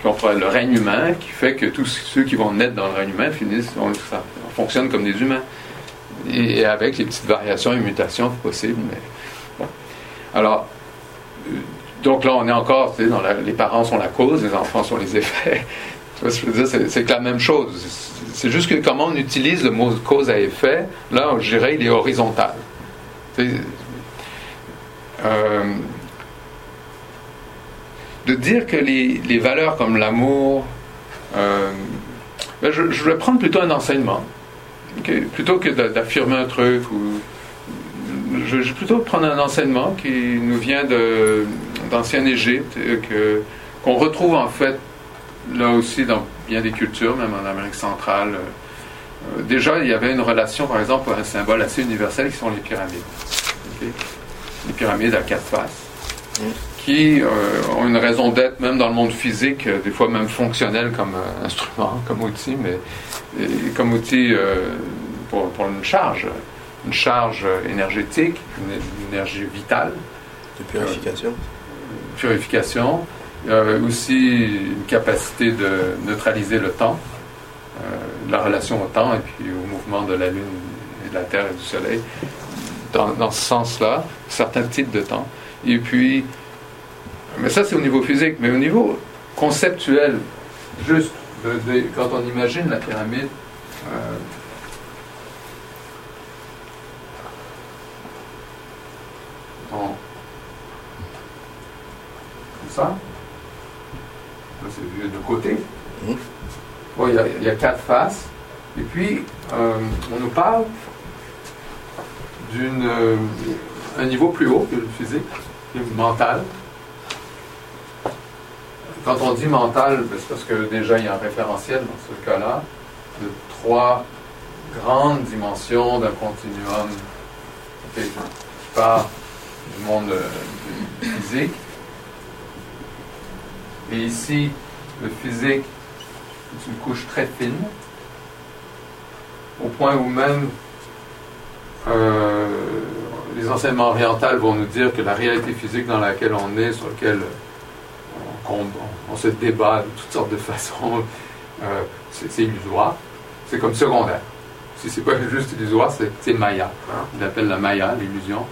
le règne humain qui fait que tous ceux qui vont naître dans le règne humain finissent, on, ça fonctionne comme des humains. Et, avec les petites variations et mutations possibles. Alors, euh, donc là, on est encore, les parents sont la cause, les enfants sont les effets. Tu vois ce que je veux dire? C'est que la même chose. C'est- juste que comment on utilise le mot cause à effet, là, je dirais, il est horizontal. Euh, de dire que les, valeurs comme l'amour, euh, ben, je, vais prendre plutôt un enseignement, plutôt que d'a- d'affirmer un truc. Je, vais plutôt prendre un enseignement qui nous vient de, d'ancienne Égypte, euh, qu'on retrouve en fait là aussi dans bien des cultures, même en Amérique centrale. Euh, déjà, il y avait une relation, par exemple, un symbole assez universel qui sont les pyramides. Les pyramides à quatre faces qui euh, ont une raison d'être même dans le monde physique, euh, des fois même fonctionnel comme euh, instrument, comme outil, mais et comme outil euh, pour, pour une charge, une charge énergétique, une, une énergie vitale, De purification. purification, euh, aussi une capacité de neutraliser le temps, euh, la relation au temps et puis au mouvement de la Lune et de la Terre et du Soleil, dans, dans ce sens-là, certains types de temps. Et puis, mais ça c'est au niveau physique, mais au niveau conceptuel, juste quand on imagine la pyramide, euh, ça, c'est vu de côté. Mhm. Bon, il y, a, il y a quatre faces. Et puis, euh, on nous parle d'une euh, un niveau plus haut que le physique, est mental. Quand on dit mental, ben, c'est parce que déjà il y a un référentiel dans ce cas-là de trois grandes dimensions d'un continuum ok, qui part du monde euh, physique. Et ici, le physique est une couche très fine, au point où même euh, les enseignements orientaux vont nous dire que la réalité physique dans laquelle on est, sur laquelle on, se débat de toutes sortes de façons, euh, c'est illusoire. C'est comme secondaire. Si c'est pas juste illusoire, c'est Maya. Il appelle la Maya, l'illusion.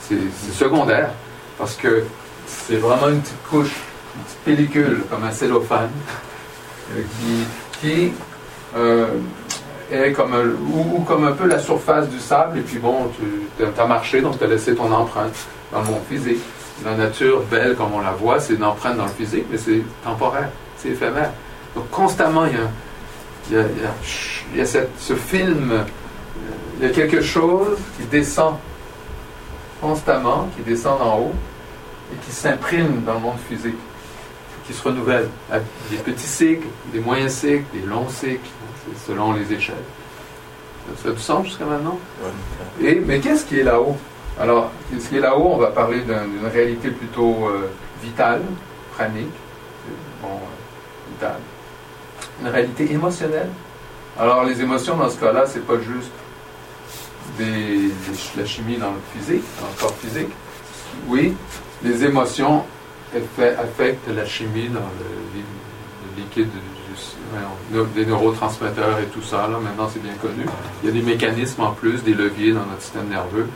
C'est secondaire parce que c'est vraiment une petite couche, petite pellicule, comme un cellophane, euh, qui, euh, est comme un, ou, comme un peu la surface du sable, et puis bon, tu as marché, donc tu as laissé ton empreinte dans le monde physique. La nature, belle comme on la voit, c'est une empreinte dans le physique, mais c'est temporaire, c'est éphémère. Donc constamment, il y a, ce film, euh, il y a quelque chose qui descend constamment, qui descend en haut, et qui s'imprime dans le monde physique, qui se renouvelle. à Des petits cycles, des moyens cycles, des longs cycles, c'est selon les échelles. Ça a du sens jusqu'à maintenant? Et, mais qu'est-ce qui est là-haut? Alors, ce qui est là-haut, on va parler d'un- d'une réalité plutôt euh, vitale, pranique, bon, euh, vitale. Une réalité émotionnelle? Alors, les émotions, dans ce cas-là, c'est pas juste des, des- la chimie dans le physique, dans le corps physique. Oui, les émotions affectent la chimie dans le, li- le liquide des neurotransmetteurs et tout ça. Maintenant, c'est bien connu. Il y a des mécanismes en plus, des leviers dans notre système nerveux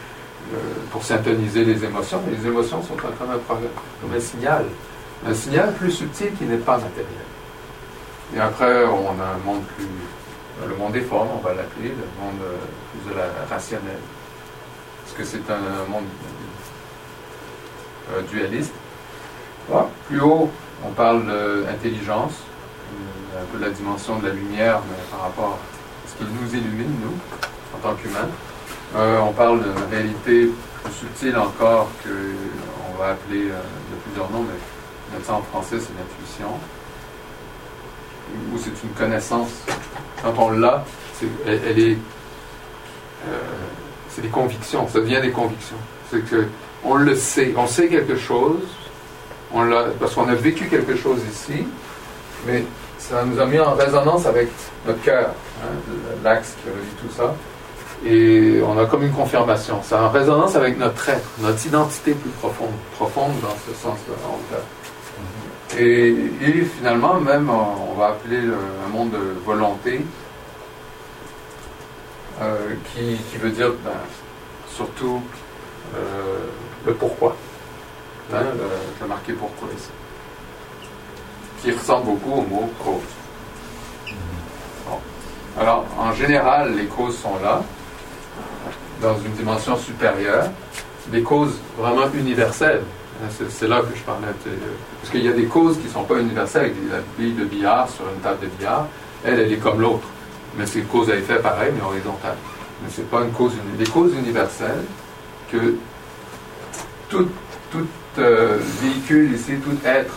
euh, pour syntoniser les émotions. Mais les émotions sont comme un signal. Un signal plus subtil qui n'est pas matériel. Et après, on a un monde plus. Le monde des formes, on va l'appeler, le monde euh, plus de la rationnelle. Parce que c'est un monde euh, dualiste. Plus haut, on parle d'intelligence, un peu la dimension de la lumière, mais par rapport à ce qui nous illumine, nous, en tant qu'humains. Euh, on parle d'une réalité plus subtile encore que on va appeler euh, de plusieurs noms, mais en français, c'est l'intuition. Ou c'est une connaissance. Quand on l'a, elle, est. euh, c'est des convictions, ça devient des convictions. C'est que on le sait, on sait quelque chose, on l'a, parce qu'on a vécu quelque chose ici, mais ça nous a mis en résonance avec notre cœur, hein, l'axe qui relie tout ça. Et on a comme une confirmation. C'est en résonance avec notre être, notre identité plus profonde, profonde dans ce sens-là. Et, finalement, même, on va appeler le- un monde de volonté, euh, qui, qui veut dire ben, surtout euh, le pourquoi. Le, je l'ai marqué pourquoi ici. Qui ressemble beaucoup au mot cause. Alors, en général, les causes sont là, dans une dimension supérieure, des causes vraiment universelles. Hein, C'est là que je parlais. de- Parce qu'il y a des causes qui ne sont pas universelles. La bille de billard sur une table de billard, elle, elle est comme l'autre. Mais c'est une cause à effet pareil, mais horizontale. Mais ce n'est pas une cause uni- Des causes universelles que tout, tout euh, véhicule ici, tout être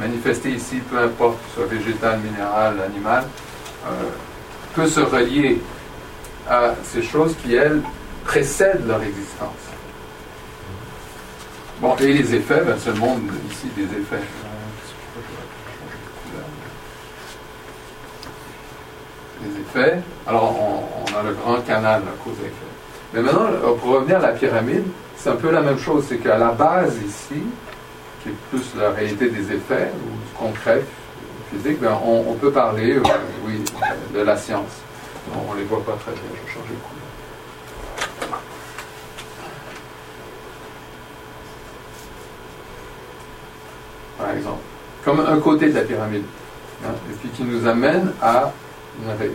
manifesté ici, peu importe, ce soit végétal, minéral, animal, euh, peut se relier à ces choses qui, elles, précèdent leur existence. Bon, et les effets, ben, le monde ici des effets. Les effets, alors on, on a le grand canal, la cause et effet. Mais maintenant, euh, pour revenir à la pyramide, c'est un peu la même chose, c'est qu'à la base ici, qui est plus la réalité des effets ou du concret physique, ben, on, peut parler, euh, oui, de la science. On ne les voit pas très bien, je vais changer de couleur. Par exemple, comme un côté de la pyramide, hein, et puis qui nous amène à une-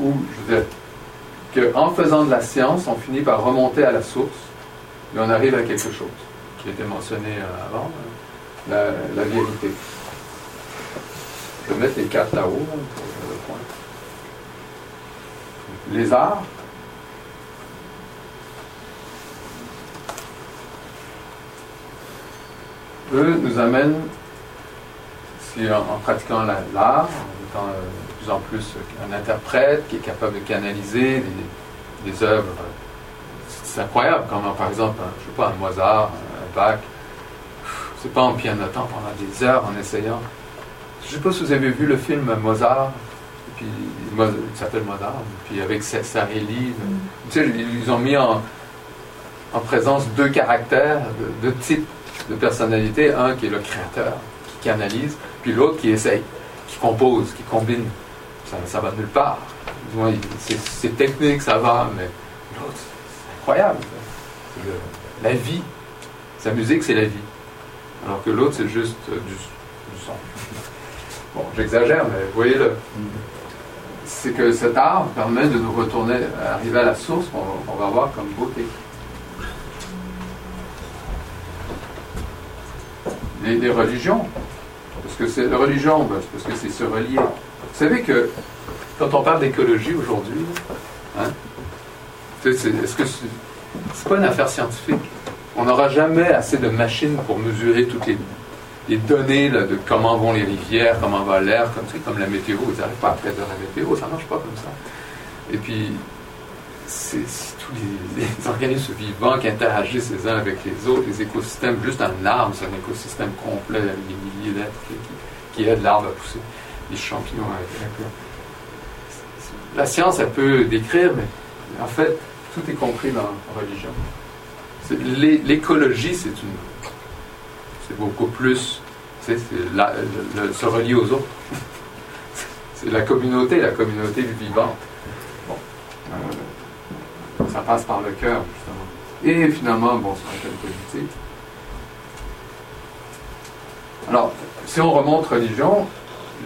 où, je veux dire, qu'en faisant de la science, on finit par remonter à la source, et on arrive à quelque chose qui était mentionné euh, avant, euh, la, vérité. Je vais mettre les quatre là-haut, le point. Les arts. Eux nous amènent, si en, pratiquant la- l'art, en étant euh, plus en plus un interprète qui est capable de canaliser des, des œuvres, c'est incroyable comment, par exemple, un, je sais pas, un Mozart, un Bach, c'est pas en pianotant pendant des heures en essayant. Je sais pas si vous avez vu le film Mozart, puis il s'appelle Mozart, puis avec Sa- Sarelli, tu sais, ils ont mis en, en présence deux caractères, deux, deux types de personnalité, un qui est le créateur, qui canalise, puis l'autre qui essaye, qui compose, qui combine. Ça, ça va nulle part. C'est technique, ça va, mais l'autre, c'est incroyable. La vie. Sa musique, c'est la vie. Alors que l'autre, c'est juste euh, du, du son. Bon, j'exagère, mais voyez le. C'est que cet art permet de nous retourner, à arriver à la source qu'on va voir comme beauté. Les, religions, parce que c'est parce que c'est se relier. Vous savez que quand on parle d'écologie aujourd'hui, hein, sais, c'est- pas une affaire scientifique? On n'aura jamais assez de machines pour mesurer toutes les, données de comment vont les rivières, comment va l'air, comme, comme la météo. Ils n'arrivent pas à prédire la météo, ça ne marche pas comme ça. Et puis, c'est tous les, organismes vivants qui interagissent les uns avec les autres, les écosystèmes. Juste un arbre, c'est un écosystème complet avec des milliers d'êtres qui aident l'arbre à pousser. Les champignons avec, La science, elle peut décrire, mais en fait, tout est compris dans la religion. L'écologie, c'est beaucoup plus, c'est se relier aux autres. C'est la communauté, la communauté vivante. Bon. Euh, ça passe par le cœur, justement. Et finalement, bon, c'est un thème politique. Alors, si on remonte religion,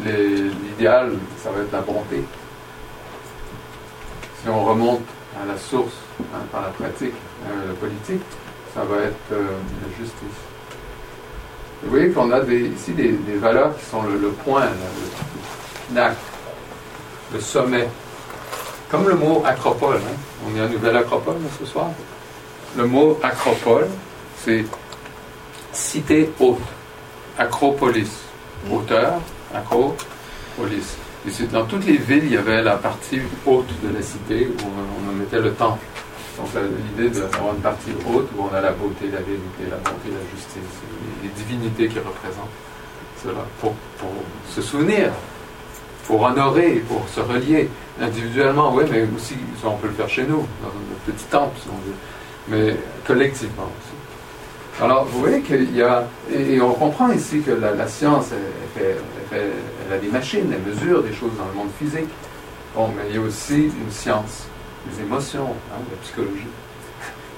l'idéal, ça va être la bonté. Si on remonte à la source, hein, par la pratique, euh, la politique, ça va être euh, la justice. Vous voyez qu'on a des, ici des, des valeurs qui sont le, le point, là, le pinacle, le sommet. Comme le mot acropole, hein. on est à Nouvelle Acropole là, ce soir. Le mot acropole, c'est cité haute, acropolis, hauteur, Et c'est dans toutes les villes, il y avait la partie haute de la cité où on, on mettait le temple. Donc la- l'idée d'avoir une partie haute où on a la beauté, la vérité, la bonté, la justice, les, divinités qui représentent cela, pour, pour se souvenir, pour honorer, pour se relier individuellement, oui, mais aussi, on peut le faire chez nous, dans notre petit temple, si on veut, mais collectivement aussi. Alors, vous voyez qu'il y a, et, on comprend ici que la, science, elle, elle elle a des machines, elle mesure des choses dans le monde physique. Bon, mais il y a aussi une science des émotions, hein, de la psychologie,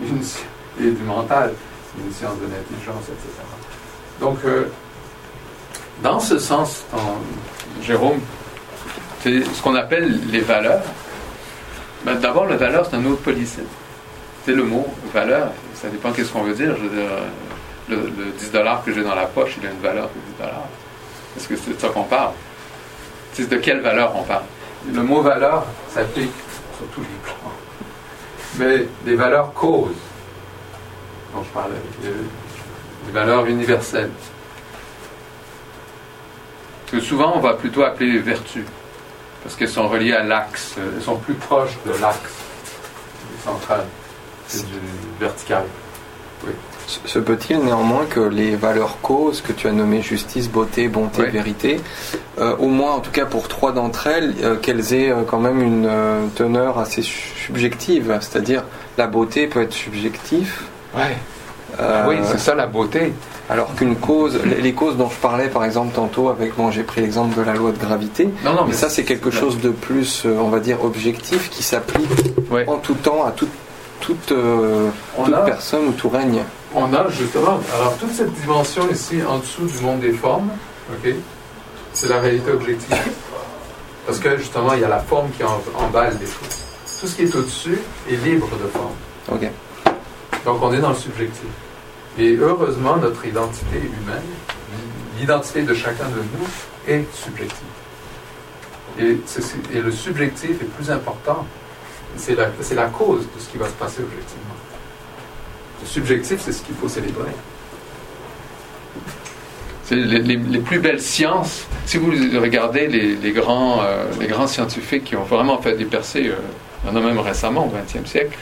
et du mental, une science de l'intelligence, etc. Donc, euh, dans ce sens, en- Jérôme, c'est ce qu'on appelle les valeurs. Ben, D'abord, la valeur, c'est un autre polycène. C'est le mot valeur, ça dépend qu'est-ce qu'on veut dire, euh, le, le 10 que j'ai dans la poche, il a une valeur de 10 Est-ce que c'est de ça qu'on parle? C'est de quelle valeur on parle? Le mot valeur s'applique sur tous les plans. Mais des valeurs causes, dont je parlais, des valeurs universelles, que souvent on va plutôt appeler vertus, parce qu'elles sont reliées à l'axe, euh, elles sont plus proches de l'axe central que du vertical. Se- Se peut-il néanmoins que les valeurs causes que tu as nommées justice, beauté, bonté, Oui. vérité, euh, au moins en tout cas pour trois d'entre elles, euh, qu'elles aient euh, quand même une teneur assez su- subjective, c'est-à-dire la beauté peut être. Ouais. euh, oui, c'est ça la beauté. alors qu'une cause, les causes dont je parlais par exemple tantôt avec, bon j'ai pris l'exemple de la loi de gravité, Non, non, mais ça c'est quelque chose de plus, on va dire, objectif qui s'applique Ouais. en tout temps à toute, toute, On toute a, personne ou tout règne. On a justement, alors toute cette dimension ici en dessous du monde des formes, ok, c'est la réalité objective. Parce que justement, il y a la forme qui emballe les choses. Tout ce qui est au-dessus est libre de forme. Ok. Donc on est dans le subjectif. Et heureusement, notre identité humaine, l'identité de chacun de nous est subjective. Et, le subjectif est plus important. C'est la, c'est la cause de ce qui va se passer objectivement. Subjectif, c'est ce qu'il faut célébrer. Les, les- plus belles sciences. Si vous regardez les, grands, euh, les grands scientifiques qui ont vraiment fait des percées, euh, y en a même récemment au XXe siècle,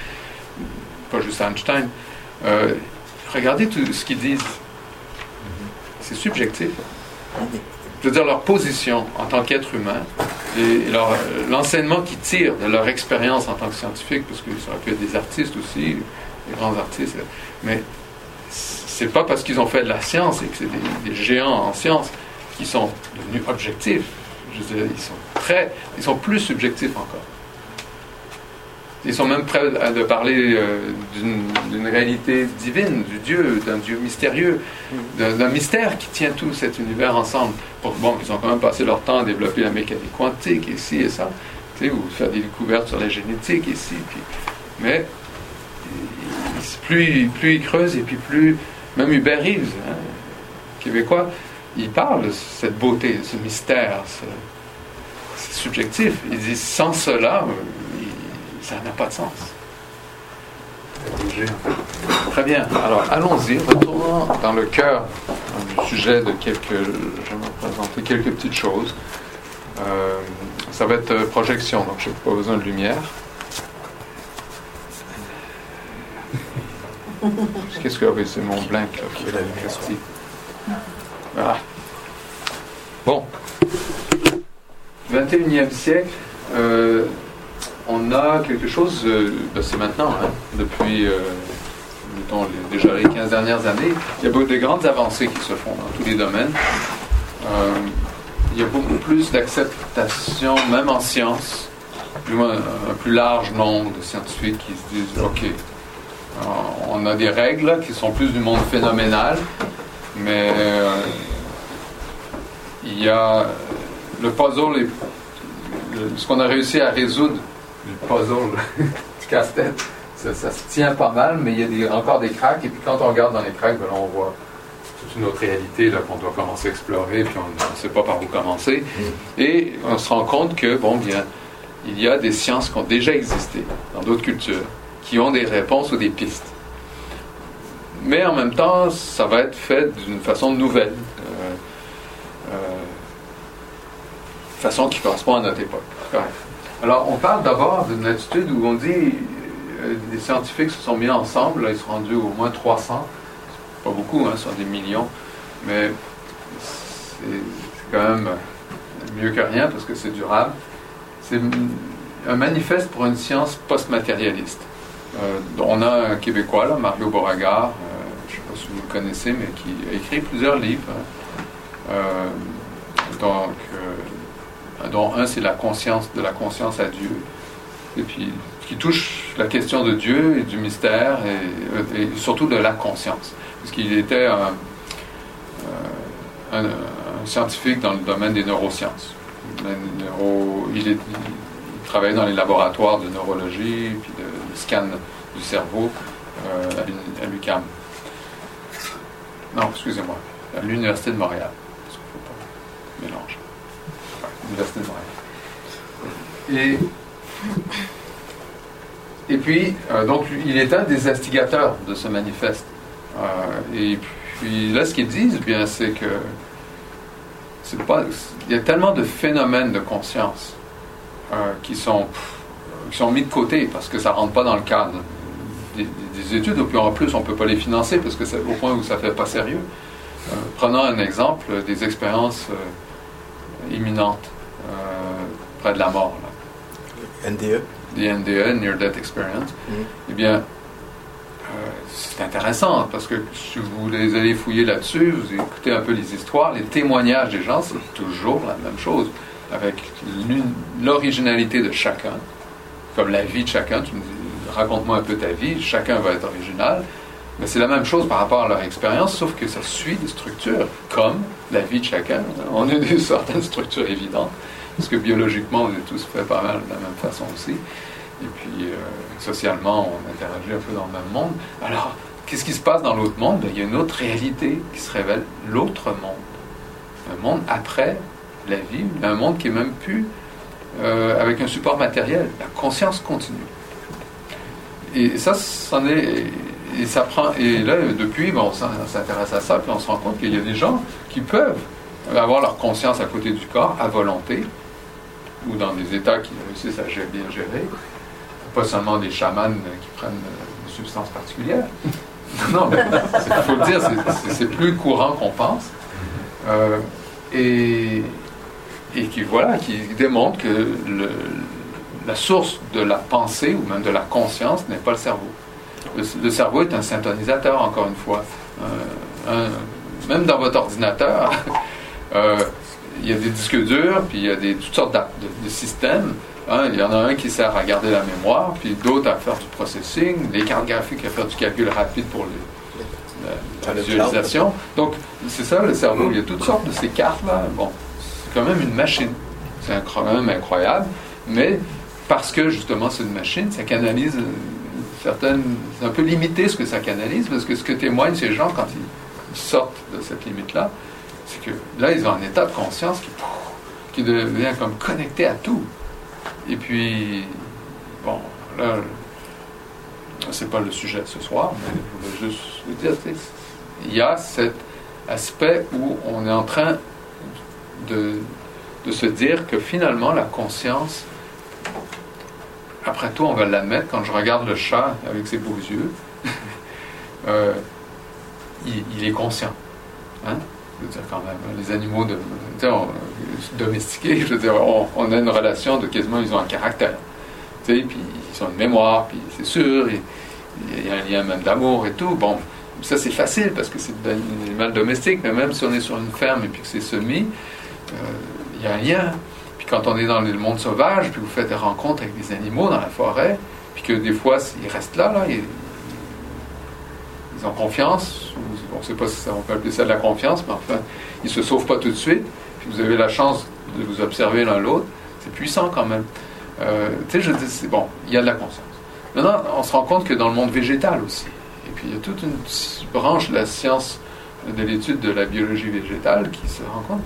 pas juste Einstein, euh, regardez tout ce qu'ils disent. C'est subjectif. Je veux dire, leur position en tant qu'être humain et euh, l'enseignement qu'ils tirent de leur expérience en tant que scientifique, parce que ça aurait pu être des artistes aussi, des grands artistes, mais c'est pas parce qu'ils ont fait de la science et que c'est des, des géants en science qui sont devenus objectifs. Je veux dire, ils sont très, ils sont plus subjectifs encore. Ils sont même prêts à de parler euh, d'une réalité divine, du Dieu, d'un Dieu mystérieux, d'un d'un mystère qui tient tout cet univers ensemble. Bon, bon, ils ont quand même passé leur temps à développer la mécanique quantique ici et ça, ou faire des découvertes sur la génétique ici. Puis, mais plus, plus ils creusent et puis plus, même Hubert Reeves, hein, québécois, il parle de cette beauté, ce mystère, ce- c'est subjectif. Il dit sans cela, euh, il- ça n'a pas de sens. Très bien. Alors, allons-y. Retournons dans le cœur du sujet de quelques. Je vais vous présenter quelques petites choses. Euh, ça va être euh, projection, donc j'ai pas besoin de lumière. Qu'est-ce que oui, c'est mon blank là. Merci. Voilà. Bon. 21e siècle, euh, on a quelque chose, euh, ben, c'est maintenant, hein, depuis euh, mettons, les- déjà les 15 dernières années, il y a beaucoup de grandes avancées qui se font dans tous les domaines. Il y a beaucoup plus d'acceptation, même en sciences, du moins un plus large nombre de scientifiques qui se disent, OK, on a des règles qui sont plus du monde phénoménal, mais euh, il y a le puzzle, est- le- ce qu'on a réussi à résoudre, le puzzle du casse-tête, ça, ça se tient pas mal, mais il y a des- encore des cracks, et puis quand on regarde dans les cracks, ben là, on voit toute une autre réalité qu'on doit commencer à explorer, puis on ne sait pas par où commencer. Et on se rend compte que, bon, bien, il y a des sciences qui ont déjà existé dans d'autres cultures, qui ont des réponses ou des pistes. Mais en même temps, ça va être fait d'une façon nouvelle, euh, euh, façon qui correspond à notre époque. Alors, on parle d'abord d'une attitude où on dit, euh, des scientifiques se sont mis ensemble, là, ils sont rendus au moins 300, pas beaucoup, hein, ce sont des millions, mais c'est quand même mieux que rien parce que c'est durable. C'est un manifeste pour une science post-matérialiste. Euh, on a un Québécois, là, Mario Beauregard, euh, je ne sais pas si vous le connaissez, mais qui a écrit plusieurs livres. hein. Euh, donc, dont un, c'est la conscience, de la conscience à Dieu. Et puis, qui touche la question de Dieu et du mystère, et, surtout de la conscience. Parce qu'il était un, scientifique dans le domaine des neurosciences. Il, il travaillait dans les laboratoires de neurologie, puis de scan du cerveau euh, à l'UQAM. Non, excusez-moi, à l'Université de Montréal. Parce qu'il ne faut pas mélanger. L'Université de Montréal. Et, et puis, euh, donc, il est un des instigateurs de ce manifeste. Euh, et puis là, ce qu'ils disent, bien, c'est que c'est pas, il y a tellement de phénomènes de conscience qui sont qui sont mis de côté parce que ça rentre pas dans le cadre des, des études. Et puis en plus, on peut pas les financer parce que c'est au point où ça fait pas sérieux. Euh, prenons un exemple des expériences euh, imminentes euh, près de la mort. Là. NDE. The NDE, Near Death Experience. Mhm. Eh bien, c'est intéressant parce que si vous les allez fouiller là-dessus, vous écoutez un peu les histoires, les témoignages des gens, c'est toujours la même chose, avec l'originalité de chacun, comme la vie de chacun. Tu me dis, raconte-moi un peu ta vie, chacun va être original. Mais c'est la même chose par rapport à leur expérience, sauf que ça suit des structures, comme la vie de chacun. On a des certaines structures évidentes, parce que biologiquement, on est tous faits pas mal de la même façon aussi. Et puis, euh, socialement, on interagit un peu dans le même monde. Alors, qu'est-ce qui se passe dans l'autre monde? Il y a une autre réalité qui se révèle, l'autre monde. Un monde après la vie, un monde qui est même plus euh, avec un support matériel. La conscience continue. Et ça, c'en est. Et ça prend. Et là, depuis, ben, on s'intéresse à ça, puis on se rend compte qu'il y a des gens qui peuvent avoir leur conscience à côté du corps, à volonté, ou dans des états qui réussissent à bien gérer. Pas seulement des chamans qui prennent des substances particulières. non, il faut le dire, c'est plus courant qu'on pense. Euh, et, et qui, voilà, qui démontre que le- la source de la pensée ou même de la conscience n'est pas le cerveau. Le, le cerveau est un syntonisateur, encore une fois. Euh, un- même dans votre ordinateur, euh, il y a des disques durs, puis il y a des, toutes sortes de, de systèmes. hein. il y en a un qui sert à garder la mémoire, puis d'autres à faire du processing, des cartes graphiques à faire du calcul rapide pour les- la, la Le visualisation. Donc, c'est ça le cerveau. Il y a toutes sortes de ces cartes-là. Bon, c'est quand même une machine. C'est quand même incroyable. Mais parce que justement c'est une machine, ça canalise euh, certaines. C'est un peu limité ce que ça canalise, parce que ce que témoignent ces gens quand ils sortent de cette limite-là, c'est que là, ils ont un état de conscience qui, devient comme connecté à tout. Et puis, bon, là, c'est pas le sujet de ce soir, mais je voulais juste vous dire, il y a cet aspect où on est en train de, se dire que finalement la conscience, après tout, on va l'admettre, quand je regarde le chat avec ses beaux yeux, euh, il, est conscient. Hein? Je veux dire, quand même, les animaux domestiqués, je veux dire, on, a une relation de quasiment, ils ont un caractère. Tu sais, puis ils ont une mémoire, puis c'est sûr, il y a un lien même d'amour et tout. Bon, ça c'est facile parce que c'est un animal domestique, mais même si on est sur une ferme et puis que c'est semi, euh, il y a un lien. Puis quand on est dans le monde sauvage, puis vous faites des rencontres avec des animaux dans la forêt, puis que des fois ils restent là, là, ils, ont confiance, on ne sait pas si on peut appeler ça de la confiance, mais enfin, ils se sauvent pas tout de suite, puis vous avez la chance de vous observer l'un l'autre, c'est puissant quand même. Euh, tu sais, je dis, bon, il y a de la conscience. Maintenant, on se rend compte que dans le monde végétal aussi, et puis il y a toute une branche de la science de l'étude de la biologie végétale qui se rend compte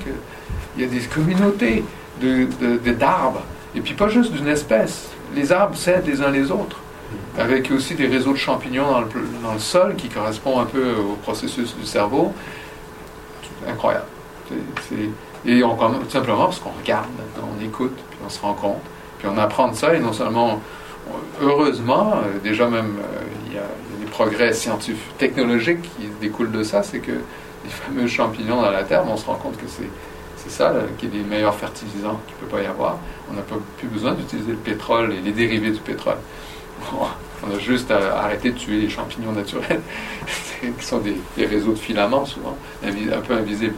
qu'il y a des communautés de- de- de- d'arbres, et puis pas juste d'une espèce. Les arbres s'aident les uns les autres, avec aussi des réseaux de champignons dans le, dans le sol qui correspondent un peu au processus du cerveau. Incroyable. Et tout simplement parce qu'on regarde, on écoute, puis on se rend compte, puis on apprend de ça, et non seulement heureusement, euh, déjà même, euh, il il y a des progrès scientifiques, technologiques qui découlent de ça, c'est que les fameux champignons dans la terre, on se rend compte que c'est c'est ça là, qui est les meilleurs fertilisants qu'il ne peut pas y avoir. On n'a plus besoin d'utiliser le pétrole et les dérivés du pétrole. On a juste à arrêter de tuer les champignons naturels, qui sont des, des réseaux de filaments souvent, un peu invisibles.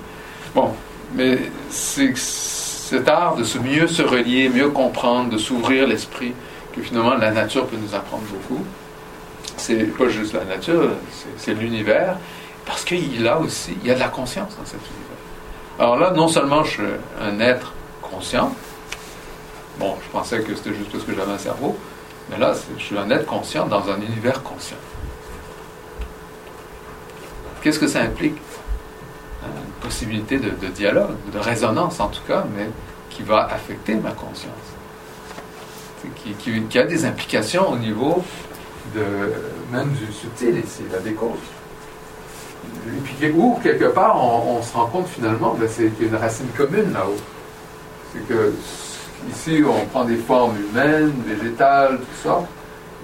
Bon, mais c'est cet art de se mieux se relier, mieux comprendre, de s'ouvrir l'esprit, que finalement la nature peut nous apprendre beaucoup. C'est pas juste la nature, c'est l'univers, parce qu'il a aussi, il y a de la conscience dans cet univers. Alors là, non seulement je suis un être conscient, bon, je pensais que c'était juste parce que j'avais un cerveau, mais là, je suis un être conscient dans un univers conscient. Qu'est-ce que ça implique? Hein, Une possibilité de, dialogue, de résonance en tout cas, mais qui va affecter ma conscience qui, a des implications au niveau de, même du subtil ici, la décause. Et puis, où, quelque part, on, se rend compte finalement, ben, c'est qu'il y a une racine commune là-haut. C'est que ici, on prend des formes humaines, végétales, tout ça,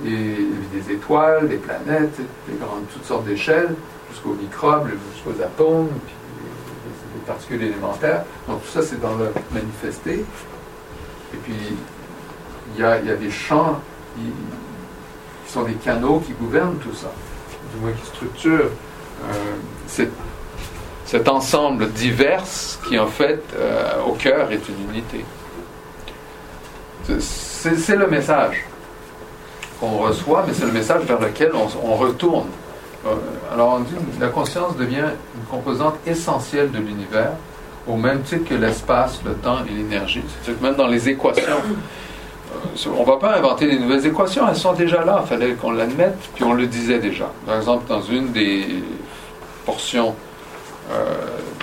et des étoiles, des planètes, des grandes, toutes sortes d'échelles, jusqu'aux microbes, jusqu'aux atomes, puis les, les particules élémentaires. Donc tout ça, c'est dans le manifesté. Et puis, il y a, y a des champs qui, sont des canaux qui gouvernent tout ça, du moins qui structurent cet ensemble divers qui en fait euh, au cœur est une unité. C'est le message qu'on reçoit, mais c'est le message vers lequel on, retourne. Euh, Alors on dit la conscience devient une composante essentielle de l'univers, au même titre que l'espace, le temps et l'énergie. C'est-à-dire que même dans les équations, euh, on ne va pas inventer des nouvelles équations, elles sont déjà là, il fallait qu'on l'admette, puis on le disait déjà. Par exemple, dans une des portions euh,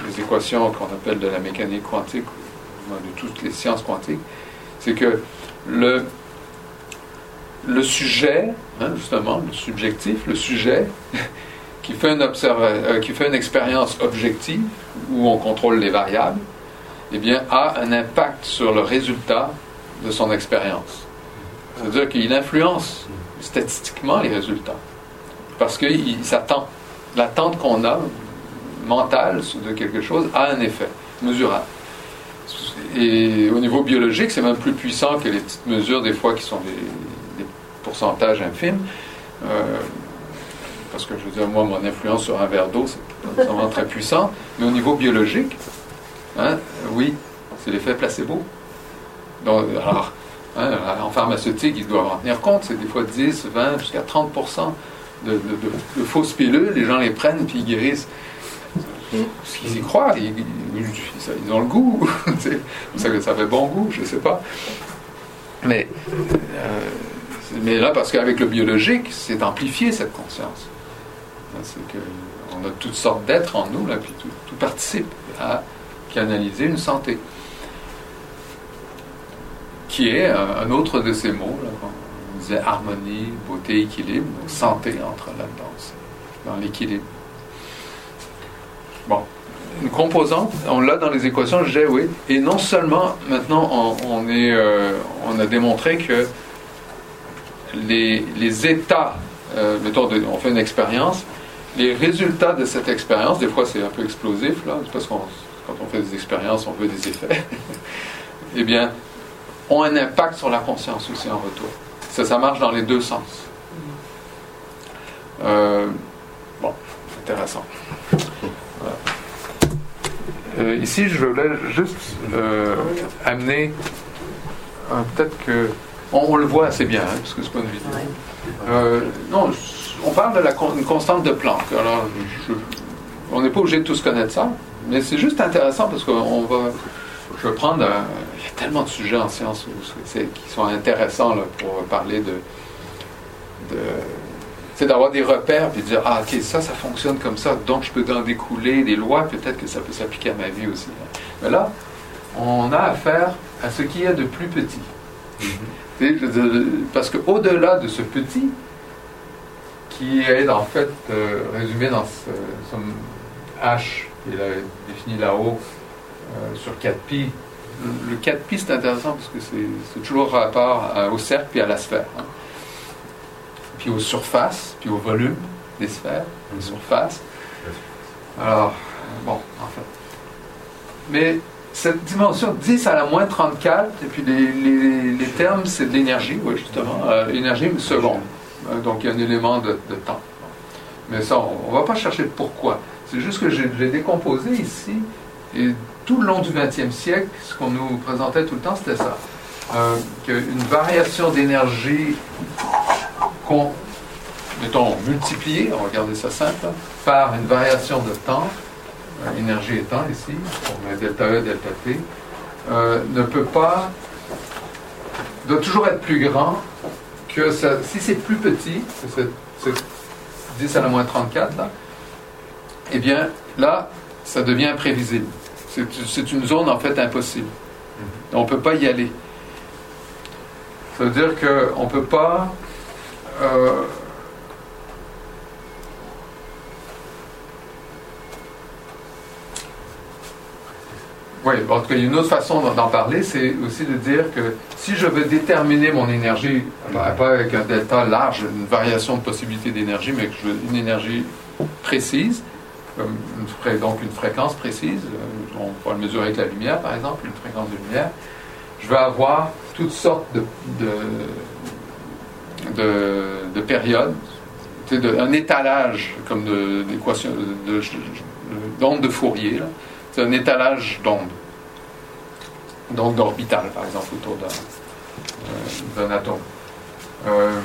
des équations qu'on appelle de la mécanique quantique, de toutes les sciences quantiques, c'est que le, le sujet, hein, justement, le subjectif, le sujet, qui fait, une euh, qui fait une expérience objective, où on contrôle les variables, eh bien, a un impact sur le résultat de son expérience. C'est-à-dire qu'il influence statistiquement les résultats. Parce qu'il s'attend. L'attente qu'on a mentale de quelque chose a un effet mesurable. Et au niveau biologique, c'est même plus puissant que les petites mesures, des fois, qui sont des, pourcentages infimes. Euh, parce que je veux dire, moi, mon influence sur un verre d'eau, c'est vraiment très puissant. Mais au niveau biologique, hein, oui, c'est l'effet placebo. Donc, alors, hein, en pharmaceutique, ils doivent en tenir compte. C'est des fois 10, 20, jusqu'à 30 de, fausses pilules. Les gens les prennent puis ils guérissent. Parce qu'ils y croient. Ils, ont le goût. ça, ça fait bon goût, je ne sais pas. Mais, euh, mais là, parce qu'avec le biologique, c'est amplifié cette conscience. C'est qu'on a toutes sortes d'êtres en nous, là, puis tout, participe à canaliser une santé qui est un autre de ces mots. Là, disait harmonie, beauté, équilibre. Donc santé entre là-dedans, dans l'équilibre. Bon, une composante, on l'a dans les équations, disais oui. Et non seulement, maintenant, on, euh, a démontré que les, états, euh, mettons, on fait une expérience, les résultats de cette expérience, des fois c'est un peu explosif, là, parce qu'on quand on fait des expériences, on veut des effets, eh bien, ont un impact sur la conscience aussi en retour. Ça, ça marche dans les deux sens. Euh, bon, intéressant. Voilà. Euh, ici, je voulais juste euh, amener, peut-être que, on, on le voit assez bien, hein, parce que c'est pas une vidéo. Non, on parle de la con- une constante de Planck. Alors, je- on n'est pas obligé de tous connaître ça, mais c'est juste intéressant parce qu'on va. Je vais prendre. un- y a tellement de sujets en sciences qui sont intéressants là, pour parler de. de c'est d'avoir des repères puis de dire ah ok ça ça fonctionne comme ça donc je peux en découler des lois peut-être que ça peut s'appliquer à ma vie aussi mais là on a affaire à ce qui est de plus petit dire, parce que au-delà de ce petit qui est en fait euh, résumé dans ce, somme H est là, défini là-haut euh, sur 4 pi. Le, le 4 pi c'est intéressant parce que c'est toujours rapport à- au cercle puis à la sphère. hein. Puis aux surfaces, puis au volume des sphères, des surfaces. Alors, bon, en fait. Mais cette dimension 10 à la moins 34, et puis les, les- les termes, c'est de l'énergie, oui, justement. Euh, énergie seconde. Euh, donc, il y a un élément de, de temps. Mais ça, on ne va pas chercher le pourquoi. C'est juste que j'ai décomposé ici, et tout le long du 20e siècle, ce qu'on nous présentait tout le temps, c'était ça. Euh, Qu'une variation d'énergie qu'on, mettons, multipliée, on va regarder ça simple, par une variation de temps, euh, énergie et temps ici, on met delta E, delta T, euh, ne peut pas, doit toujours être plus grand que ça. Si c'est plus petit, c'est c'est 10 à la moins 34, là, eh bien, là, ça devient imprévisible. C'est une zone, en fait, impossible. On ne peut pas y aller. Ça veut dire qu'on ne peut pas... euh, Oui, en tout cas, il y a une autre façon d'en- parler, c'est aussi de dire que si je veux déterminer mon énergie, pas pas avec un delta large, une variation de possibilités d'énergie, mais que je veux une énergie précise, comme une donc une fréquence précise, euh, on pourra le mesurer avec la lumière par exemple, une fréquence de lumière, je vais avoir toutes sortes de, de, de, de périodes, un étalage comme de- d'ondes de Fourier, c'est un étalage d'ondes, donc d'orbital par exemple autour d'un, euh, atome. Euh,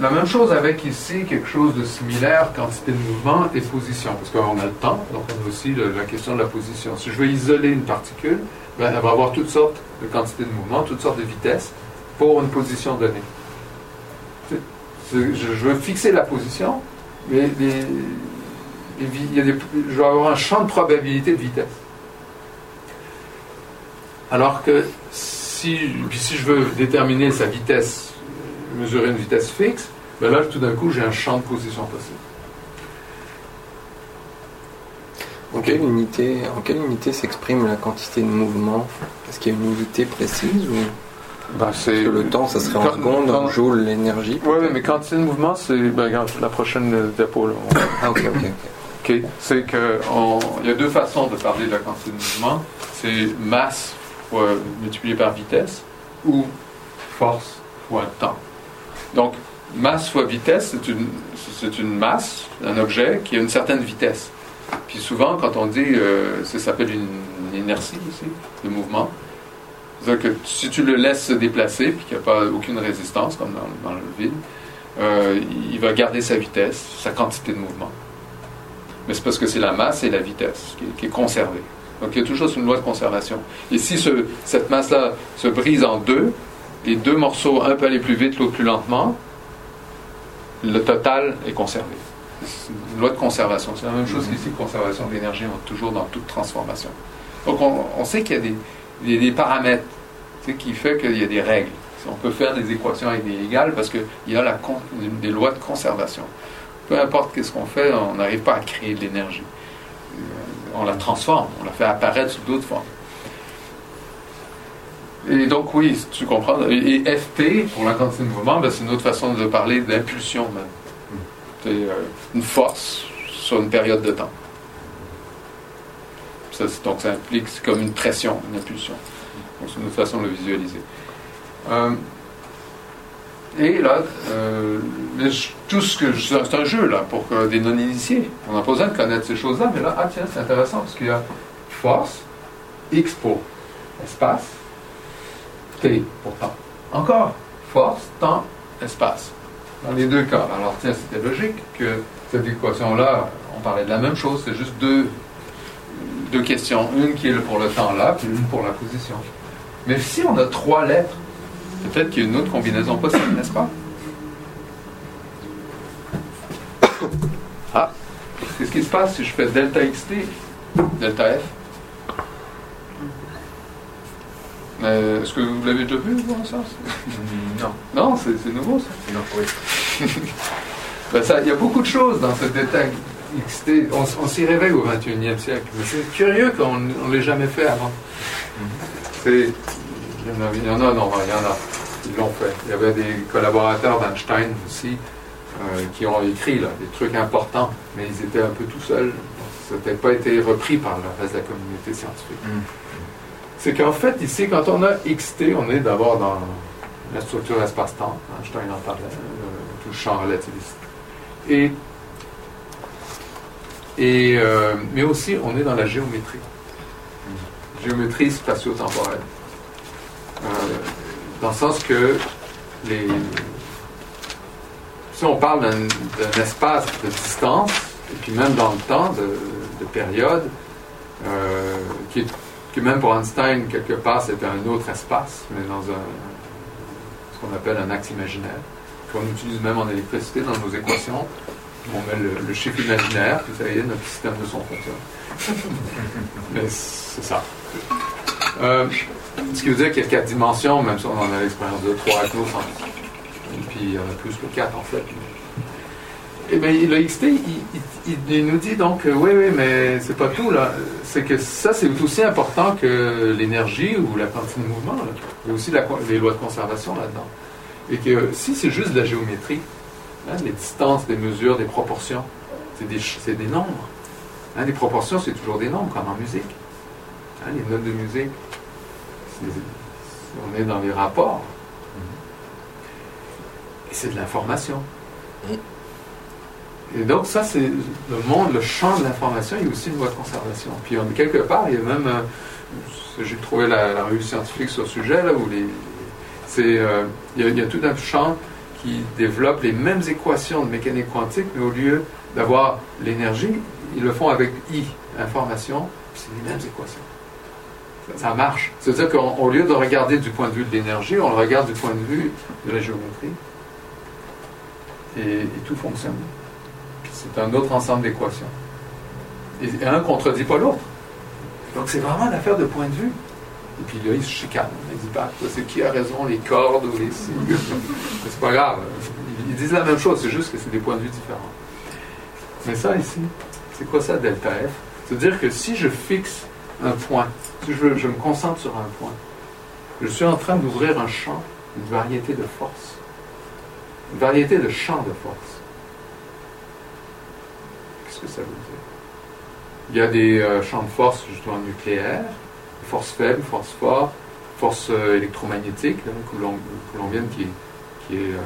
la même chose avec ici quelque chose de similaire, quantité de mouvement et position, parce qu'on a le temps, donc on a aussi la question de la position. Si je veux isoler une particule, ben, elle va avoir toutes sortes de quantités de mouvement, toutes sortes de vitesses pour une position donnée. Je, veux fixer la position, mais il y a je vais avoir un champ de probabilité de vitesse. Alors que si, si je veux déterminer sa vitesse, mesurer une vitesse fixe, ben là, tout d'un coup, j'ai un champ de position possible. En quelle unité, en quelle unité s'exprime la quantité de mouvement? Est-ce qu'il y a une unité précise ou? Ben, Parce que le temps, ça serait en secondes, en joules, l'énergie Oui, mais quantité de mouvement, c'est. Ben, la prochaine euh, diapo, là, on- Ah ok, ok, ok. OK. C'est que on- il y a deux façons de parler de la quantité de mouvement. C'est masse fois multiplié par vitesse ou force fois temps. Donc, masse fois vitesse, c'est une, une masse, un objet qui a une certaine vitesse. Puis souvent, quand on dit, euh, ça s'appelle une, inertie aussi, de mouvement. C'est-à-dire que si tu le laisses se déplacer, puis qu'il n'y a pas aucune résistance, comme dans, le vide, euh, il va garder sa vitesse, sa quantité de mouvement. Mais c'est parce que c'est la masse et la vitesse qui est, conservée. Donc il y a toujours une loi de conservation. Et si ce- cette masse-là se brise en deux, les deux morceaux, un peut aller plus vite, l'autre plus lentement, le total est conservé. C'est une loi de conservation. C'est la même chose qu'ici, conservation de l'énergie, on est toujours dans toute transformation. Donc on, on sait qu'il y a des, a des paramètres qui fait qu'il y a des règles. On peut faire des équations avec des égales parce qu'il y a la, des lois de conservation peu importe qu'est-ce qu'on fait, on n'arrive pas à créer de l'énergie. on la transforme, on la fait apparaître sous d'autres formes. Et donc, oui, tu comprends. Et FT, pour la quantité de mouvement, ben, c'est une autre façon de parler d'impulsion même. C'est euh, une force sur une période de temps. Ça, donc, ça implique c'est comme une pression, une impulsion. Donc, c'est une autre façon de le visualiser. Euh, et là, euh, tout ce que c'est un jeu là pour des non-initiés. On n'a pas besoin de connaître ces choses-là, mais là, ah tiens, c'est intéressant parce qu'il y a force, X pour espace, T pour temps. Encore, force, temps, espace. Dans les deux cas. Alors tiens, c'était logique que cette équation-là, on parlait de la même chose, c'est juste deux, deux questions. Une qui est pour le temps là, puis une pour la position. Mais si on a trois lettres, peut-être qu'il y a une autre combinaison possible, n'est-ce pas? Ah Qu'est-ce qui se passe si je fais delta xt, delta f? Est-ce que vous l'avez déjà vu, ça Non. Non, c'est nouveau, ça Non, oui. ben, ça, il y a beaucoup de choses dans ce détail. On, s'y réveille au 21e siècle. Mais c'est curieux qu'on ne l'ait jamais fait avant. C'est, il, y en a, il y en a, non, il y en a. Ils l'ont fait. Il y avait des collaborateurs d'Einstein aussi euh, qui ont écrit là, des trucs importants, mais ils étaient un peu tout seuls. Ça n'a pas été repris par le reste de la communauté scientifique. Mm. C'est qu'en fait, ici, quand on a XT, on est d'abord dans la structure espace-temps. Einstein en parlait, euh, tout le champ relativiste. Et, euh, mais aussi, on est dans la géométrie. Géométrie spatio-temporelle. Euh, dans le sens que les, si on parle d'un espace de distance, et puis même dans le temps, de, période, qui que même pour Einstein, quelque part, c'était un autre espace, mais dans un, ce qu'on appelle un axe imaginaire, qu'on utilise même en électricité dans nos équations. On met le, chiffre imaginaire, puis ça y est, notre système de son fonctionne. mais c'est ça. Euh, ce qui veut dire qu'il y a quatre dimensions, même si on en a l'expérience de trois avec nos Et puis il y en a plus que quatre en fait. Eh bien, le XT, il, nous dit donc, oui, oui, mais c'est pas tout, là. C'est que ça, c'est aussi important que l'énergie ou la quantité de mouvement. Il y a aussi les lois de conservation là-dedans. Et que si c'est juste de la géométrie, hein, les distances, des mesures, des proportions, c'est des, des, nombres. Hein, les proportions, c'est toujours des nombres, comme en musique. Hein, les notes de musique, on est dans les rapports. Et c'est de l'information. Et donc, ça, c'est le monde, le champ de l'information, il y a aussi une loi de conservation. Puis, quelque part, il y a même, euh, j'ai trouvé la, revue scientifique sur le sujet, là, où les, c'est, euh, il, y a, tout un champ qui développe les mêmes équations de mécanique quantique, mais au lieu d'avoir l'énergie, ils le font avec I, information, c'est les mêmes équations. Ça, marche. C'est-à-dire qu'au lieu de regarder du point de vue de l'énergie, on le regarde du point de vue de la géométrie. et tout fonctionne. C'est un autre ensemble d'équations. Et un ne contredit pas l'autre. Donc c'est vraiment une affaire de point de vue. Et puis là, il se chicane. Il dit pas, c'est qui a raison, les cordes ou les signes? c'est pas grave. Ils disent la même chose, c'est juste que c'est des points de vue différents. Mais ça ici, c'est quoi ça, delta F? C'est-à-dire que si je fixe un point, si je, je me concentre sur un point, je suis en train d'ouvrir un champ, une variété de forces, une variété de champs de force ça veut dire. Il y a des euh, champs de force justement nucléaires, force faible, force forte, force euh, électromagnétique, colombienne qui, qui, euh,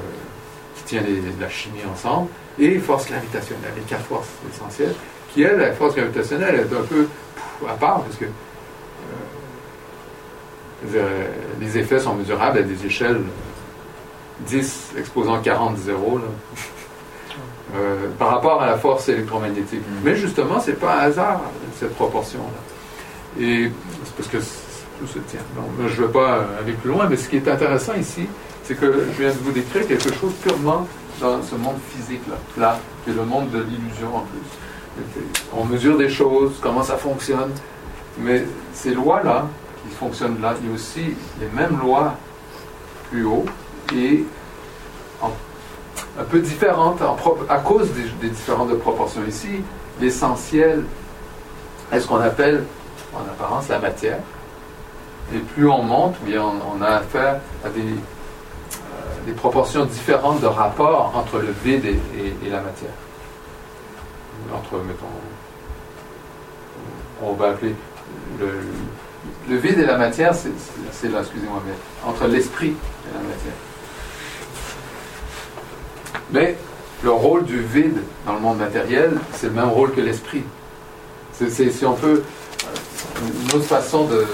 qui tient la chimie ensemble, et force gravitationnelle, les quatre forces essentielles, qui, elle, la force gravitationnelle, est un peu à part, parce que les effets sont mesurables à des échelles 10 exposant 40 zéros. Là. Euh, par rapport à la force électromagnétique. Mm. Mais justement, c'est pas un hasard, cette proportion-là. Et c'est parce que tout se tient. je ne veux pas aller plus loin, mais ce qui est intéressant ici, c'est que je viens de vous décrire quelque chose purement dans ce monde physique-là, là, qui est le monde de l'illusion en plus. On mesure des choses, comment ça fonctionne, mais ces lois-là, qui fonctionnent là, il y a aussi les mêmes lois plus haut, et un peu différente à cause des, différentes proportions. Ici, l'essentiel est ce qu'on appelle en apparence la matière. Et plus on monte, bien on, a affaire à des, euh, des, proportions différentes de rapport entre le vide et, la matière. Entre, mettons, on va appeler le, le vide et la matière, c'est là, excusez-moi, mais entre l'esprit et la matière. Mais le rôle du vide dans le monde matériel, c'est le même rôle que l'esprit. C'est, si on peut, une autre façon de,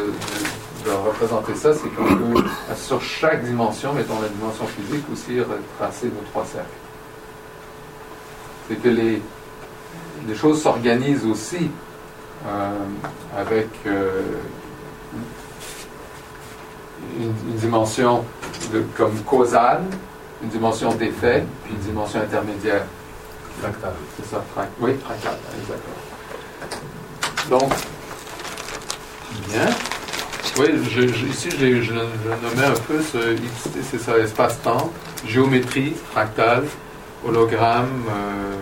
représenter ça, c'est qu'on peut, sur chaque dimension, mettons la dimension physique, aussi retracer nos trois cercles. C'est que les, choses s'organisent aussi euh, avec euh, une, dimension comme causale, une dimension d'effet, puis une dimension intermédiaire. Fractal. C'est ça, frac oui, fractal, exactement. Donc, bien. Oui, je, je, ici, je, je, nommais un peu ce c'est ça, espace-temps, géométrie, fractale, hologramme, euh,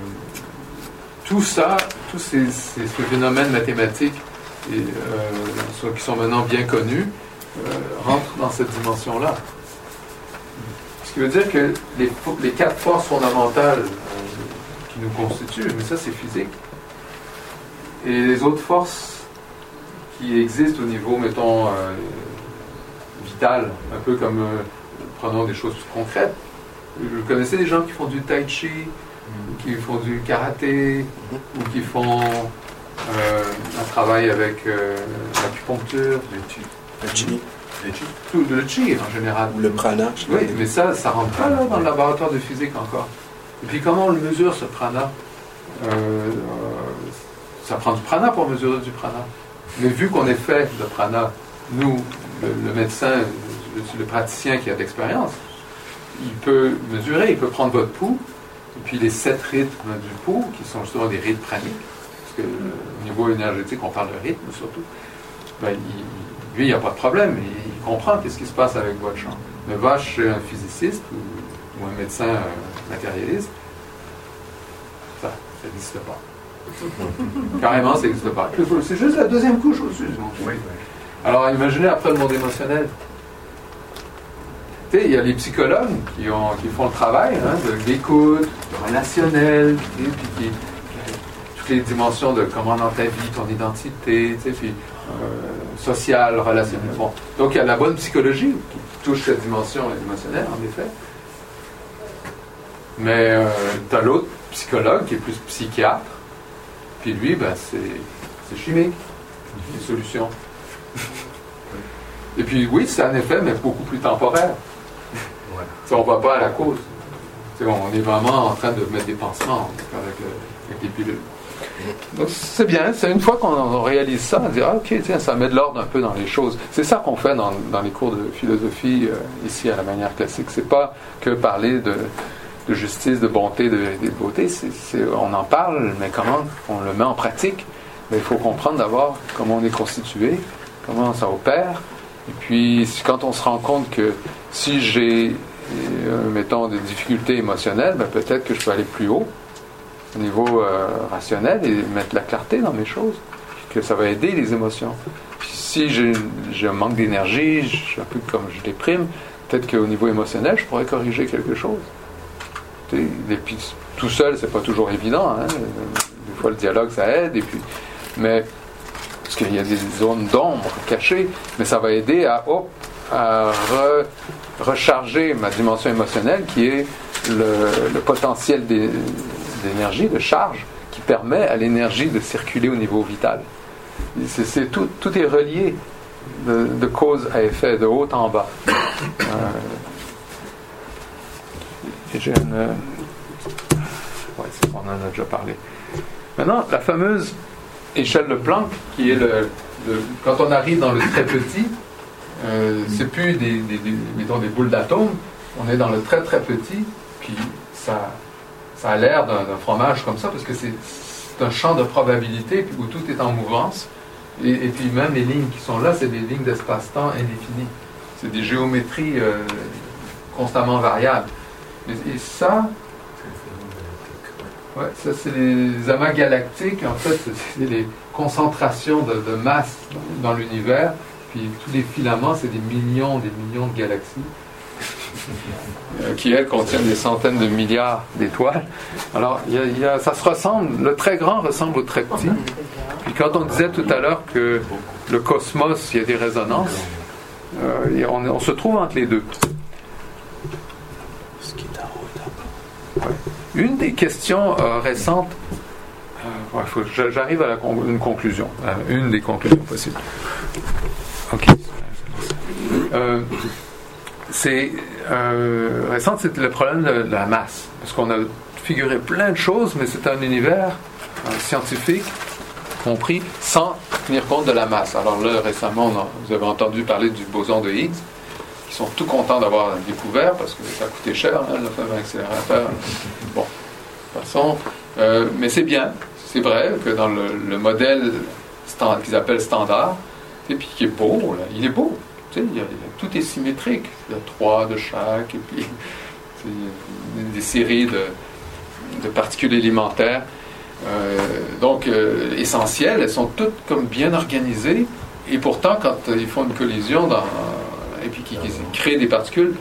tout ça, tous ces, ces, ces phénomènes mathématiques et, euh, qui sont maintenant bien connus, euh, rentrent dans cette dimension-là. Ce qui veut dire que les, les quatre forces fondamentales euh, qui nous constituent, mais ça c'est physique, et les autres forces qui existent au niveau, mettons, euh, vital, un peu comme, euh, prenons des choses plus concrètes. Vous connaissez des gens qui font du tai chi, ou qui font du karaté, ou qui font euh, un travail avec l'acupuncture. Le chi. Le chi. Le chi. Tout, le chi en général. Ou le prana. Oui, mais ça, ça rentre pas là dans le laboratoire de physique encore. Et puis comment on le mesure ce prana? Euh, Ça prend du prana pour mesurer du prana. Mais vu qu'on est fait de prana, nous, le, le médecin, le, le, praticien qui a d'expérience, il peut mesurer, il peut prendre votre pouls, et puis les sept rythmes du pouls, qui sont justement des rythmes praniques, parce que au niveau énergétique, on parle de rythme surtout, ben, il, lui, il n'y a pas de problème, il, il comprend qu'est-ce qui se passe avec votre champ. Mais va chez un physiciste ou, ou un médecin euh, matérialiste, ça, ça n'existe pas. Carrément, ça n'existe pas. C'est juste la deuxième couche au-dessus. Oui. Alors, imaginez après le monde émotionnel. Tu sais, il y a les psychologues qui, ont, qui font le travail hein, de l'écoute, du relationnel, puis, toutes les dimensions de comment dans ta vie, ton identité, tu sais, puis sociale, relationnelle. Bon. Donc, il y a la bonne psychologie qui touche cette dimension émotionnelle, en effet. Mais euh, tu as l'autre psychologue qui est plus psychiatre puis lui, ben, c'est chimique, les solutions. Et puis oui, c'est un effet, mais beaucoup plus temporaire. Ouais. on ne va pas à la cause. T'sais, on est vraiment en train de mettre des pansements avec, le, avec les pilules. C'est bien, c'est une fois qu'on réalise ça, on dit ah, ok, tiens, ça met de l'ordre un peu dans les choses. C'est ça qu'on fait dans, les cours de philosophie euh, ici à la manière classique. C'est pas que parler de justice, de bonté, de, de beauté. On en parle, mais comment on le met en pratique? Il faut comprendre d'abord comment on est constitué, comment ça opère. Et puis, quand on se rend compte que si j'ai, euh, mettons, des difficultés émotionnelles, ben, peut-être que je peux aller plus haut au niveau euh, rationnel et mettre la clarté dans mes choses, que ça va aider les émotions. Si j'ai un manque d'énergie, je suis un peu comme je déprime, peut-être qu'au niveau émotionnel, je pourrais corriger quelque chose. Et puis, tout seul, c'est pas toujours évident. Hein. Des fois, le dialogue, ça aide. Et puis, mais parce qu'il y a des zones d'ombre cachées, mais ça va aider à, hop, à re, recharger ma dimension émotionnelle, qui est le, potentiel d'énergie, de charge, qui permet à l'énergie de circuler au niveau vital. C est, c est, tout, tout est relié de, cause à effet, de haut en bas. Euh, j'ai une. Ouais, on en a déjà parlé. Maintenant, la fameuse échelle de Planck, qui est le, quand on arrive dans le très petit, euh, c'est plus des, des boules d'atomes, on est dans le très très petit, puis ça, ça a l'air d'un fromage comme ça, parce que c'est un champ de probabilité où tout est en mouvance. Et, et puis même les lignes qui sont là, c'est des lignes d'espace-temps indéfinies. C'est des géométries euh, constamment variables. Et, ça, ouais, ça c'est les amas galactiques. En fait, c'est les, concentration de, masse dans l'univers, puis tous les filaments, c'est des millions, des millions de galaxies. Euh, qui elles contiennent des centaines de milliards d'étoiles. Alors, il y a- il y a- ça se ressemble, le très grand ressemble au très petit. Puis quand on disait tout à l'heure que le cosmos, il y a des résonances, euh, on, on se trouve entre les deux. Ouais. Une des questions euh, récentes, euh, ouais, faut j'arrive à la con- une conclusion, une des conclusions possibles. Ok. C'est euh, c'est le problème de, la masse. Parce qu'on a figuré plein de choses, mais c'est un univers scientifique compris sans tenir compte de la masse. Alors là, récemment, vous avez entendu parler du boson de Higgs. Ils sont tout contents d'avoir découvert parce que ça a coûté cher, hein, le fameux accélérateur. Bon, de toute façon, mais c'est bien. C'est vrai que dans le, le modèle qu'ils appellent standard, et puis qui est beau, là, il est beau. Tu sais, il y a- il y a- tout est symétrique. Il y a trois de chaque, et puis des séries de, de particules élémentaires. Euh, donc, euh, essentielles, elles sont toutes comme bien organisées. Et pourtant, quand euh, ils font une collision dans, et puis qu'ils créent des particules,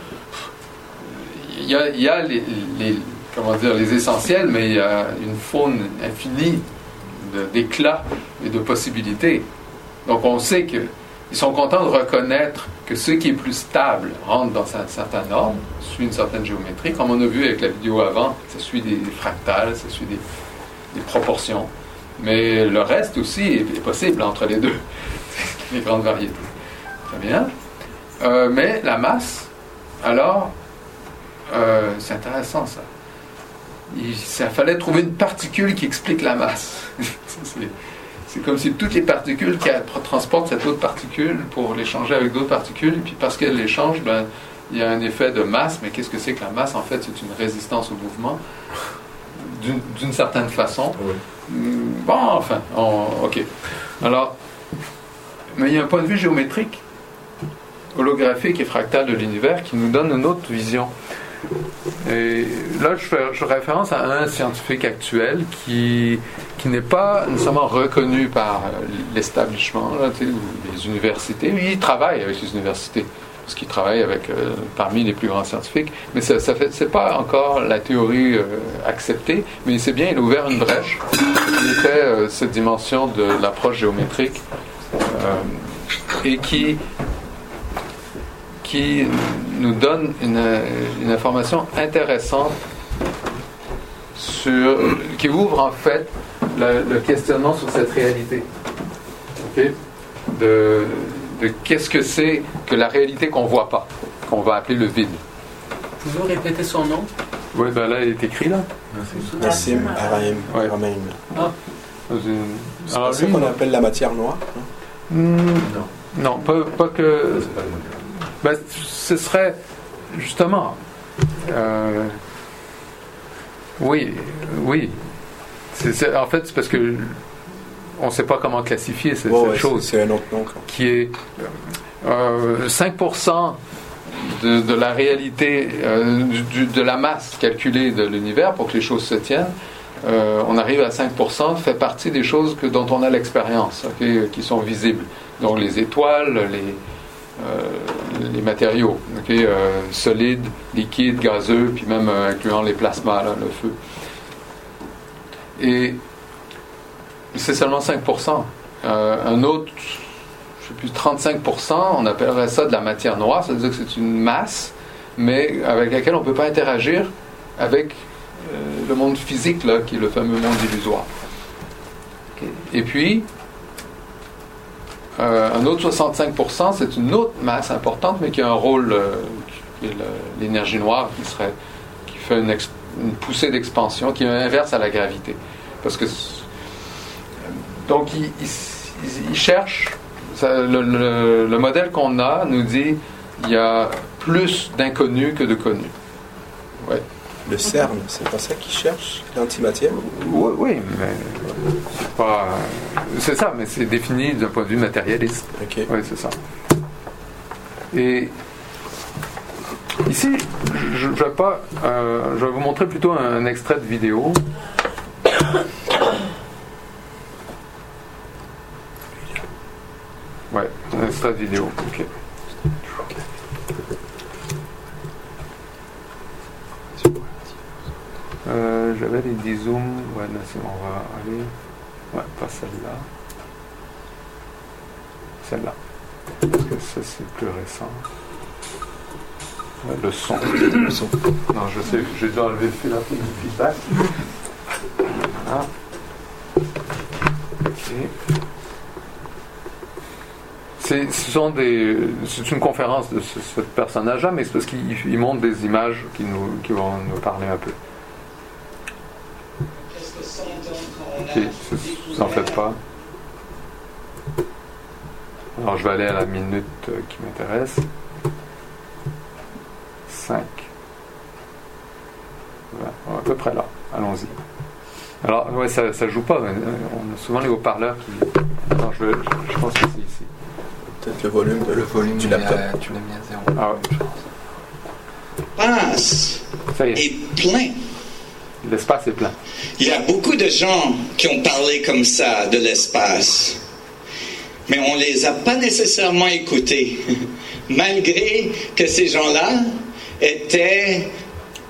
il y a, il y a les, les- comment dire, les essentiels, mais il y a une faune infinie d'éclats et de possibilités. Donc on sait que ils sont contents de reconnaître que ce qui est plus stable rentre dans un certain ordre, suit une certaine géométrie. Comme on a vu avec la vidéo avant, ça suit des fractales, ça suit des, proportions. Mais le reste aussi est, possible entre les deux, les grandes variétés. Très bien. Euh, mais la masse, alors, euh, c'est intéressant ça. Il fallait trouver une particule qui explique la masse. C'est- c'est comme si toutes les particules qui transportent cette autre particule pour l'échanger avec d'autres particules, et puis parce qu'elles l'échangent, ben, il y a un effet de masse. Mais qu'est-ce que c'est que la masse? En fait, c'est une résistance au mouvement, d'une- certaine façon. Hmm, Bon, enfin, on- ok. Alors, mais il y a un point de vue géométrique, holographique et fractal de l'univers qui nous donne une autre vision. Et là, je fais, référence à un scientifique actuel qui, qui n'est pas nécessairement reconnu par l'establishment, les universités. Il travaille avec les universités, parce qu'il travaille avec euh, parmi les plus grands scientifiques. Mais ça, ça c'est pas encore la théorie euh, acceptée, mais c'est bien, il a ouvert une brèche. Il fait euh, cette dimension de l'approche géométrique euh, et qui qui nous donne une, une information intéressante sur, qui ouvre en fait le, le questionnement sur cette réalité. Ok? De, de qu'est-ce que c'est que la réalité qu'on voit pas, qu'on va appeler le vide. Pouvez-vous répéter son nom? Oui, ben là, il est écrit là. Nassim Araim. Ouais. Une- C'est pas ça qu'on appelle la matière noire. hein? Hmm, non, pas, pas que. Ben, ce serait justement. euh, oui, oui. En fait, c'est parce que on ne sait pas comment classifier cette, ouais, chose c'est- un autre nom. qui est euh, 5% de, de la réalité, euh, du- de la masse calculée de l'univers pour que les choses se tiennent. euh, on arrive à 5%, fait partie des choses que, dont on a l'expérience, ok, qui sont visibles. Donc les étoiles, les, les matériaux, ok, euh, solides, liquides, gazeux, puis même euh, incluant les plasmas, là, le feu. Et c'est seulement 5%. Euh, un autre, je sais plus, 35%, on appellerait ça de la matière noire, ça veut dire que c'est une masse, mais avec laquelle on ne peut pas interagir avec euh, le monde physique, là, qui est le fameux monde illusoire. Et puis, euh, un autre 65%, c'est une autre masse importante, mais qui a un rôle, euh, l'énergie noire, qui, serait, qui fait une, poussée d'expansion, qui est inverse à la gravité. Parce que donc, il, il- il cherche, ça, le, le- le modèle qu'on a nous dit il y a plus d'inconnus que de connus. Le CERN, c'est pas ça qu'ils cherchent, l'antimatière Oui, oui, mais c'est pas. C'est ça, mais c'est défini d'un point de vue matérialiste. Ok. Oui, c'est ça. Et ici, je, je vais pas, euh, je vais vous montrer plutôt un, extrait de vidéo. Ouais, un extrait de vidéo. Ok. Les 10 zooms. Ouais, là, c'est bon, on va aller. Ouais, pas celle-là. Celle-là. Parce que ça, c'est plus récent. Ouais, le son. Le son. Non, je sais, j'ai dû enlever du feedback. Voilà. Ok. C'est, ce sont des, c'est une conférence de ce, ce personnage-là, mais c'est parce qu'il il montre des images qui, nous, qui vont nous parler un peu. Pas. Alors je vais aller à la minute euh, qui m'intéresse. 5. Voilà, à peu près là. Allons-y. Alors, ouais, ça ne joue pas. mais, euh, On a souvent les haut-parleurs qui. Non, je, je, je pense que c'est ici. Peut-être le volume, de- Le volume, du il est laptop. à- tu l'as mis à zéro. Ah ouais. L'espace Ça y est, est plein. L'espace est plein. Il y a beaucoup de gens qui ont parlé comme ça de l'espace, mais on les a pas nécessairement écoutés, malgré que ces gens-là étaient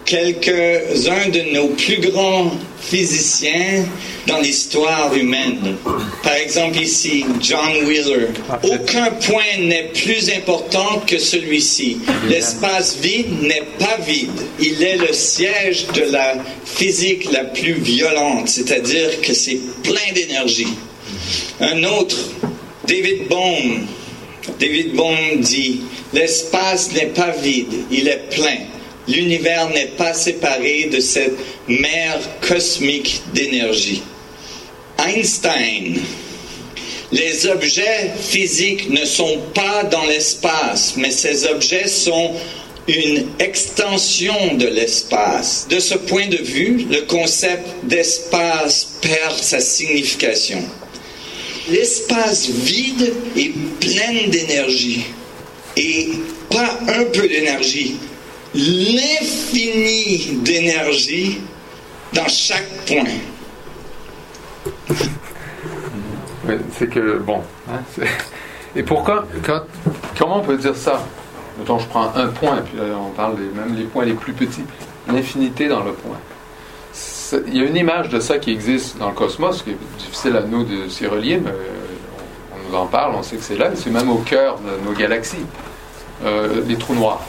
quelques-uns de nos plus grands physiciens dans l'histoire humaine. Par exemple ici, John Wheeler. Aucun point n'est plus important que celui-ci. L'espace vide n'est pas vide. Il est le siège de la physique la plus violente, c'est-à-dire que c'est plein d'énergie. Un autre, David Bohm. David Bohm dit, l'espace n'est pas vide, il est plein. L'univers n'est pas séparé de cette mer cosmique d'énergie. Einstein. Les objets physiques ne sont pas dans l'espace, mais ces objets sont une extension de l'espace. De ce point de vue, le concept d'espace perd sa signification. L'espace vide est plein d'énergie et pas un peu d'énergie, l'infini d'énergie dans chaque point. C'est que, bon. hein, et pourquoi, comment on peut dire ça? Je prends un point, puis là, on parle même les points les plus petits. L'infinité dans le point. Il y a une image de ça qui existe dans le cosmos, qui est difficile à nous de s'y relier, mais euh, on, nous en parle, on sait que c'est là, et c'est même au cœur de nos galaxies. Euh, les trous noirs.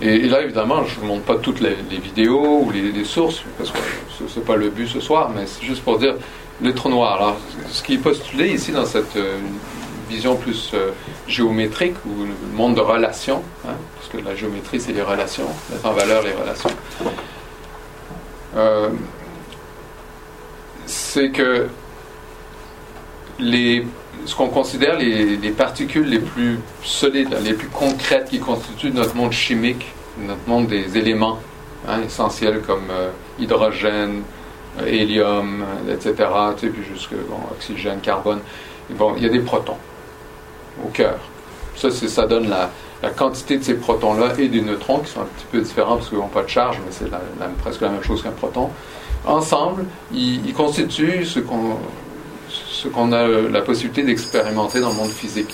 Et, là, évidemment, je ne montre pas toutes les, vidéos ou les, les sources, parce que ce n'est pas le but ce soir, mais c'est juste pour dire les trous noirs. Alors, ce qui est postulé ici dans cette euh, vision plus euh, géométrique ou le monde de relations, hein, parce que la géométrie, c'est les relations, mettre en valeur les relations, euh, c'est que les, ce qu'on considère les, les particules les plus solides, les plus concrètes qui constituent notre monde chimique, notre monde des éléments hein, essentiels comme euh, hydrogène, euh, hélium, euh, etc., tu sais, puis jusque bon, oxygène, carbone. Bon, il y a des protons au cœur. Ça, ça donne la, quantité de ces protons-là et des neutrons qui sont un petit peu différents parce qu'ils n'ont pas de charge, mais c'est presque la même chose qu'un proton. Ensemble, ils constituent ce qu'on ce qu'on a la possibilité d'expérimenter dans le monde physique.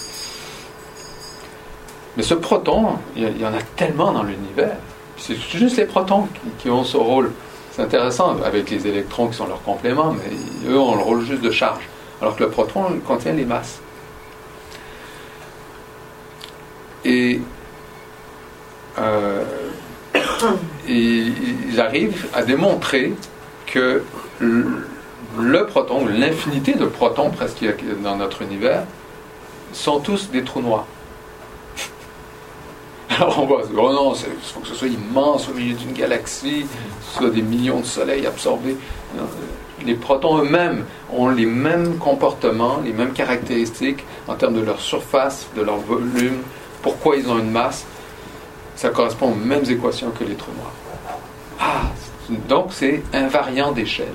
Mais ce proton, il y, en a tellement dans l'univers. C'est juste les protons qui, ont ce rôle. C'est intéressant avec les électrons qui sont leurs compléments, mais eux ont le rôle juste de charge. Alors que le proton contient les masses. Et, euh, ils arrivent à démontrer que le proton, l'infinité de protons presque dans notre univers, sont tous des trous noirs. Alors on va se dire, oh non, il faut que ce soit immense au milieu d'une galaxie, ce soit des millions de soleils absorbés. Euh, Les protons eux-mêmes ont les mêmes comportements, les mêmes caractéristiques en termes de leur surface, de leur volume, pourquoi ils ont une masse. Ça correspond aux mêmes équations que les trous noirs. Ah, donc c'est invariant d'échelle.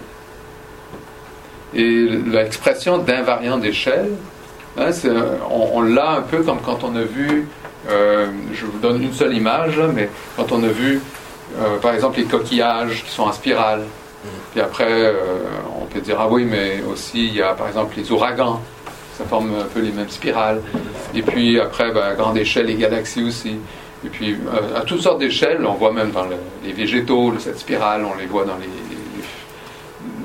Et l'expression d'invariant d'échelle, hein, on, on l'a un peu comme quand on a vu, euh, je vous donne une seule image, là, mais quand on a vu, euh, par exemple, les coquillages qui sont en spirale. Puis après, euh, on peut dire, ah oui, mais aussi, il y a par exemple les ouragans. ça forme un peu les mêmes spirales. Et puis après, ben, à grande échelle, les galaxies aussi. Et puis à toutes sortes d'échelles, on voit même dans le- les végétaux cette spirale, on les voit dans les,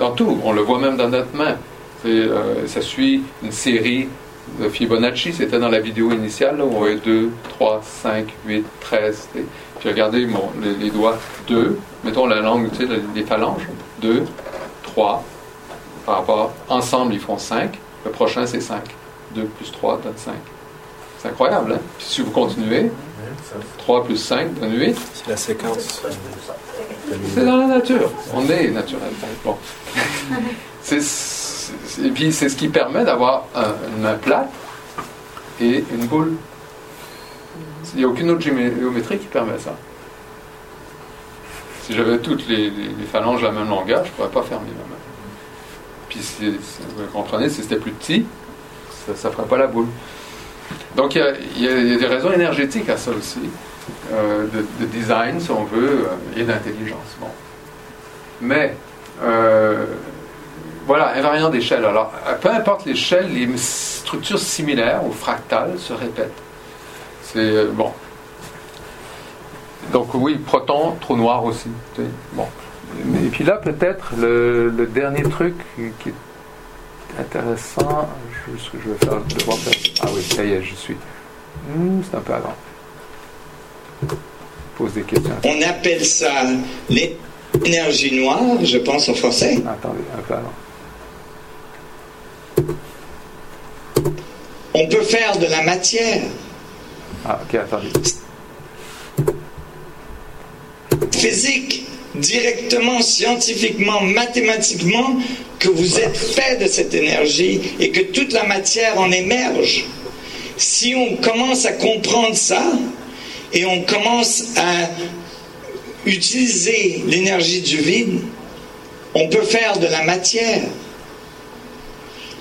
dans tout, on le voit même dans notre main. Euh, ça suit une série de Fibonacci, c'était dans la vidéo initiale, là, où on voyait 2, 3, 5, 8, 13. et- Puis regardez les, les doigts 2, mettons la langue, tu sais, les- les phalanges, 2, 3, par rapport, ensemble ils font 5, le prochain c'est 5. 2 plus 3 donne 5. C'est incroyable, hein? Puis si vous continuez, 3 plus 5 donne 8. C'est la séquence. C'est dans la nature. On est naturel. Bon. Et puis c'est ce qui permet d'avoir un- une main plate et une boule. Il n'y a aucune autre géométrie qui permet ça. Si j'avais toutes les, phalanges la même longueur, je ne pourrais pas fermer ma main. Puis si, vous comprenez, si c'était plus petit, ça ne ferait pas la boule. Donc il y il y a des raisons énergétiques à ça aussi, euh, de, de design si on veut, euh, et d'intelligence. Bon. Mais euh, voilà, invariant d'échelle. Alors, peu importe l'échelle, les structures similaires ou fractales se répètent. C'est bon. Donc oui, proton, trou noir aussi. Bon. Et puis là, peut-être le, le dernier truc qui est intéressant, je, ce que je vais faire, devoir faire. Ah oui, ça y est, je suis. Hmm, c'est un peu avant. Pose des questions. On appelle ça l'énergie noire, je pense en français. Attendez, un peu avant. On peut faire de la matière Ah, ok, attendez. physique, directement, scientifiquement, mathématiquement, que vous êtes fait de cette énergie et que toute la matière en émerge. Si on commence à comprendre ça et on commence à utiliser l'énergie du vide, on peut faire de la matière.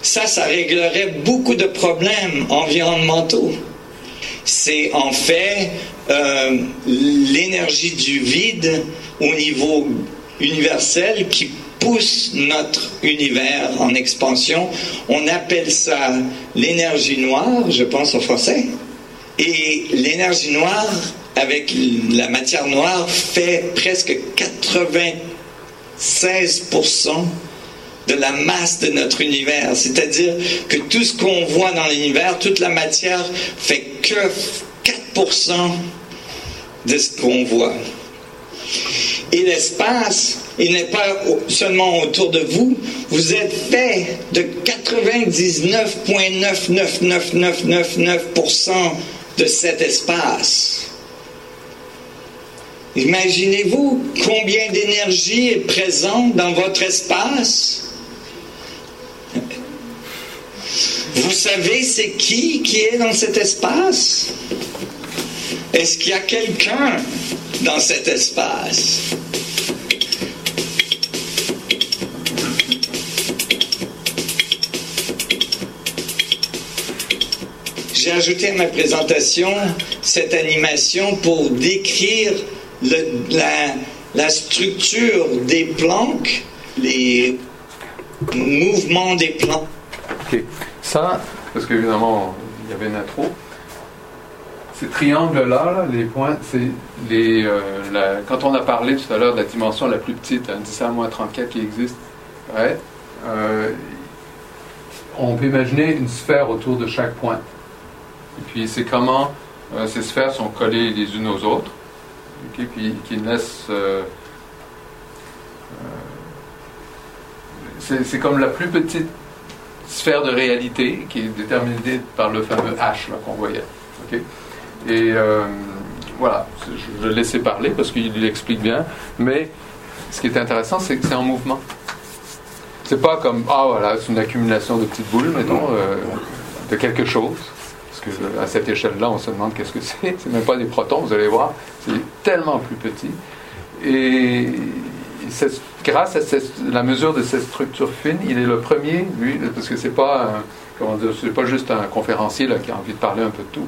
Ça, ça réglerait beaucoup de problèmes environnementaux. C'est en fait euh, l'énergie du vide au niveau universel qui pousse notre univers en expansion. On appelle ça l'énergie noire, je pense en français. Et l'énergie noire, avec la matière noire, fait presque 96% de la masse de notre univers. C'est-à-dire que tout ce qu'on voit dans l'univers, toute la matière, fait que 4% de ce qu'on voit. Et l'espace, il n'est pas seulement autour de vous, vous êtes fait de 99,99999% de cet espace. Imaginez-vous combien d'énergie est présente dans votre espace? Vous savez c'est qui qui est dans cet espace? Est-ce qu'il y a quelqu'un dans cet espace? J'ai ajouté à ma présentation cette animation pour décrire la, structure des planques, les mouvements des planques. Ok. Ça, parce qu'évidemment, il y avait une intro. Ces triangles-là, là, les points, c'est les. euh, quand on a parlé tout à l'heure de la dimension la plus petite, un 10 à moins 34 qui existe, ouais, euh, on peut imaginer une sphère autour de chaque point. Et puis c'est comment euh, ces sphères sont collées les unes aux autres, puis qui laissent. euh, euh, c'est comme la plus petite sphère de réalité qui est déterminée par le fameux H qu'on voyait. Et voilà, je vais laisser parler parce qu'il l'explique bien. Mais ce qui est intéressant, c'est que c'est en mouvement. C'est pas comme, ah voilà, c'est une accumulation de petites boules, mettons, euh, de quelque chose. Parce que à cette échelle-là, on se demande qu'est-ce que c'est. C'est même pas des protons, vous allez voir. C'est tellement plus petit. Et grâce à la mesure de cette structure fine, il est le premier, lui, parce que c'est pas, comment dire, c'est pas juste un conférencier là, qui a envie de parler un peu de tout.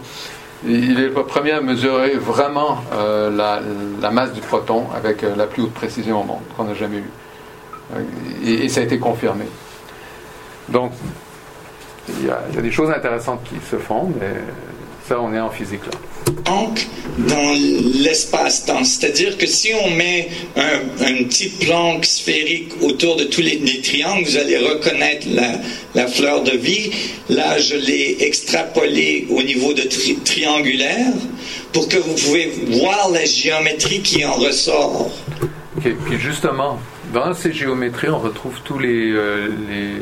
Il est le premier à mesurer vraiment euh, la, la masse du proton avec euh, la plus haute précision au monde qu'on n'a jamais eue. Euh, Et, et ça a été confirmé. Donc, il y, a, il y a des choses intéressantes qui se font, mais ça, on est en physique là. planque dans l'espace-temps. C'est-à-dire que si on met un, un petit planque sphérique autour de tous les, les triangles, vous allez reconnaître la, la fleur de vie. Là, je l'ai extrapolé au niveau de tri- triangulaire pour que vous pouvez voir la géométrie qui en ressort. Ok, Puis justement, dans ces géométries, on retrouve tous les, euh, les,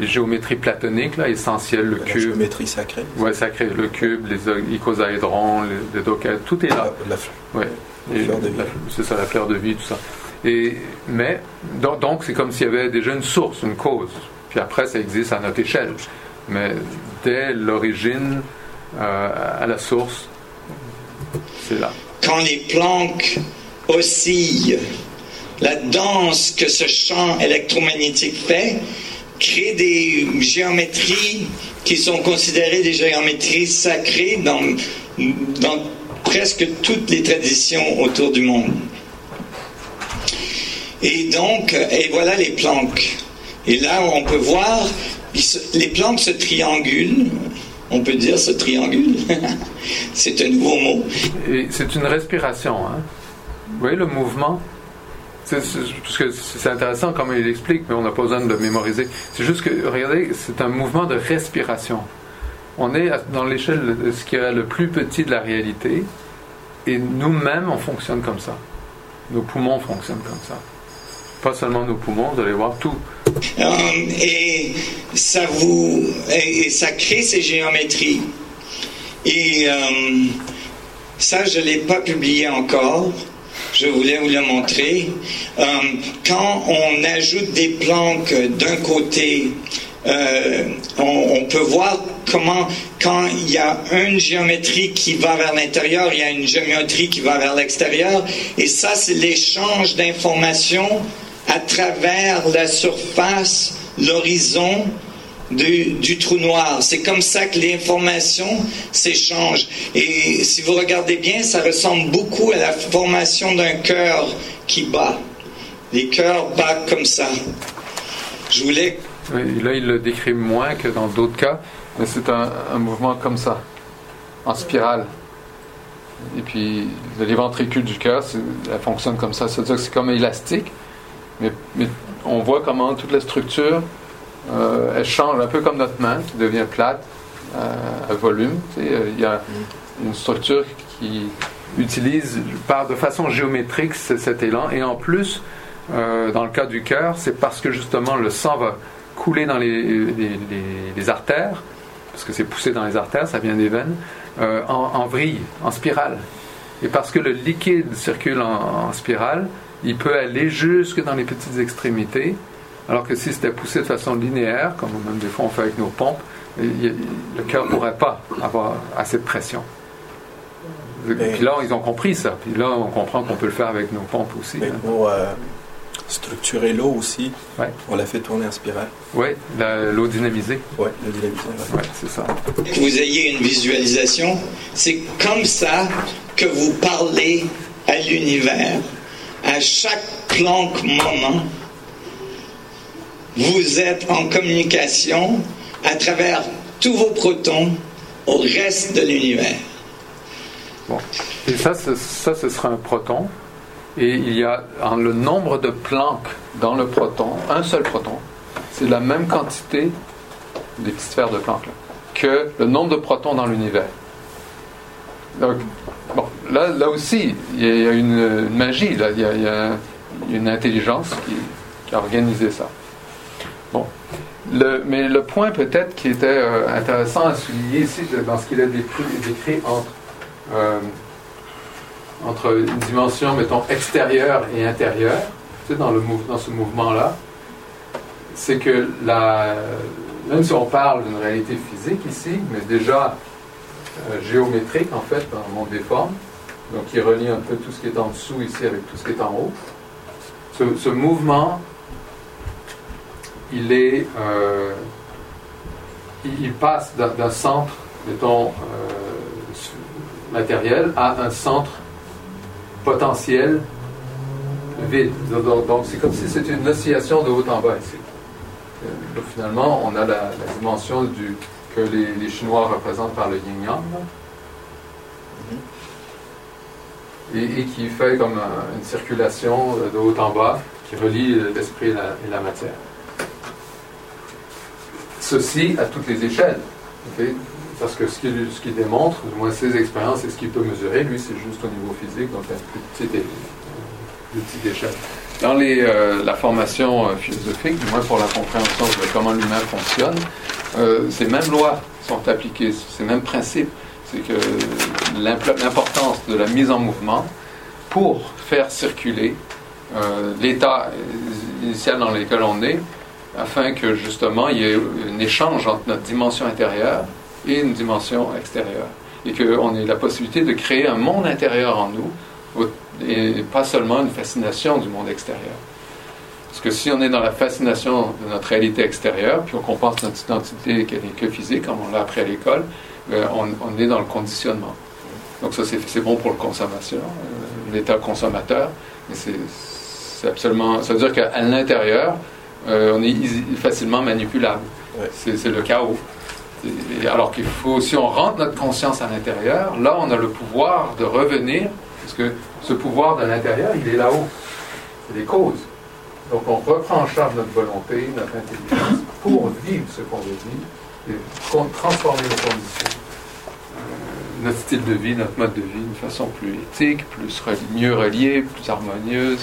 les géométries platoniques, là, essentielles, le La cube, géométrie sacrée. ouais, sacré, le cube, les o- icosaédrons, les, les tout est là. La, la- Ouais. La fleur de vie. la- C'est ça, la fleur de vie, tout ça. Et, mais, donc, donc, c'est comme s'il y avait déjà une source, une cause. Puis après, ça existe à notre échelle. Mais dès l'origine, euh, à la source, c'est là. quand les planques oscillent, la danse que ce champ électromagnétique fait crée des géométries qui sont considérées des géométries sacrées dans, dans presque toutes les traditions autour du monde. Et donc, et voilà les planques. Et là, on peut voir, les planques se triangulent. On peut dire se triangulent. C'est un nouveau mot. C'est une respiration. Hein? Vous voyez le mouvement? C'est, Parce que c'est intéressant comme il explique, mais on n'a pas besoin de mémoriser. C'est juste que, regardez, c'est un mouvement de respiration. On est dans l'échelle de ce qui est le plus petit de la réalité, et nous-mêmes, on fonctionne comme ça. Nos poumons fonctionnent comme ça. Pas seulement nos poumons, vous allez voir tout. Euh, et ça vous et ça crée ces géométries. Et euh, ça, je ne l'ai pas publié encore. Je voulais vous le montrer. Euh, quand on ajoute des planques d'un côté, euh, on, on peut voir comment, quand il y a une géométrie qui va vers l'intérieur, il y a une géométrie qui va vers l'extérieur. Et ça, c'est l'échange d'informations à travers la surface, l'horizon du, trou noir. C'est comme ça que l'information s'échange. Et si vous regardez bien, ça ressemble beaucoup à la formation d'un cœur qui bat. Les cœurs battent comme ça. Je voulais Là, il le décrit moins que dans d'autres cas, mais c'est un, mouvement comme ça, en spirale. Et puis, les ventricules du cœur, elle fonctionne comme ça. C'est-à-dire que c'est comme élastique, mais, mais on voit comment toute la structure, euh, elle change, un peu comme notre main qui devient plate euh, à volume. Euh, Il y a une structure qui utilise par, de façon géométrique ce- cet élan. Et en plus, dans le cas du cœur, c'est parce que justement le sang va couler dans les, les- artères, parce que c'est poussé dans les artères, ça vient des veines, en, en vrille, en spirale. Et parce que le liquide circule en spirale, il peut aller jusque dans les petites extrémités, alors que si c'était poussé de façon linéaire, comme même des fois on fait avec nos pompes, le cœur ne pourrait pas avoir assez de pression. Puis là, ils ont compris ça. Puis là, on comprend qu'on peut le faire avec nos pompes aussi. Mais hein. pour euh, structurer l'eau aussi, Ouais. on la fait tourner en spirale. Oui, l'eau dynamisée. Ouais, le dynamiseur. ouais. Ouais, c'est ça. que vous ayez une visualisation. C'est comme ça que vous parlez à l'univers. À chaque planque moment, vous êtes en communication à travers tous vos protons au reste de l'univers. Bon. Et ça, ça, ce sera un proton. Et il y a le nombre de planques dans le proton, un seul proton, c'est la même quantité des petites sphères de Planck que le nombre de protons dans l'univers. Donc, bon, là, là aussi, il y a, une, magie, là. Il, y a, il y a une intelligence qui, qui a organisé ça. Bon. Mais le point peut-être qui était euh, intéressant à souligner ici, dans ce qu'il a décrit, entre euh, entre une dimension, mettons, extérieure et intérieure, dans, le dans ce mouvement-là, c'est que même si on parle d'une réalité physique ici, mais déjà euh, géométrique, en fait, dans le monde des formes, donc qui relie un peu tout ce qui est en dessous ici avec tout ce qui est en haut, ce mouvement, il est, euh, il, passe d'un centre, mettons, euh, matériel à un centre potentiel vide. Donc, c'est comme si c'était une oscillation de haut en bas ici. Euh, finalement, on a la, la dimension du, que les, les Chinois représentent par le yin-yang. là. Et, et qui fait comme un- une circulation de haut en bas qui relie l'esprit et la, et la matière. Ceci à toutes les échelles. Parce que ce qu'il ce qu'il démontre, du moins ses expériences et ce qu'il peut mesurer, lui, c'est juste au niveau physique, donc à plus petite, é- plus petite échelle. Dans les, euh, la formation euh, philosophique, du moins pour la compréhension de comment l'humain fonctionne, euh, ces mêmes lois sont appliquées, ces mêmes principes. C'est que l'importance de la mise en mouvement pour faire circuler euh, l'état initial dans lequel on est, afin que justement il y ait un échange entre notre dimension intérieure et une dimension extérieure. Et qu'on ait la possibilité de créer un monde intérieur en nous, et pas seulement une fascination du monde extérieur. Parce que si on est dans la fascination de notre réalité extérieure, puis on compense notre identité qu'elle n'est que physique, comme on l'a appris à l'école, euh, on, est dans le conditionnement. Donc ça, c'est bon pour le consommateur, euh, l'état consommateur, mais c'est absolument... Ça veut dire qu'à l'intérieur, euh, on est facilement manipulable. Ouais. C'est le chaos. Alors qu'il faut, si on rentre notre conscience à l'intérieur, là, on a le pouvoir de revenir, parce que ce pouvoir de l'intérieur, il est là-haut. C'est les causes. Donc, on reprend en charge notre volonté, notre intelligence, pour vivre ce qu'on veut vivre, et transformer nos conditions, euh, notre style de vie, notre mode de vie, d'une façon plus éthique, plus mieux reliée, plus harmonieuse.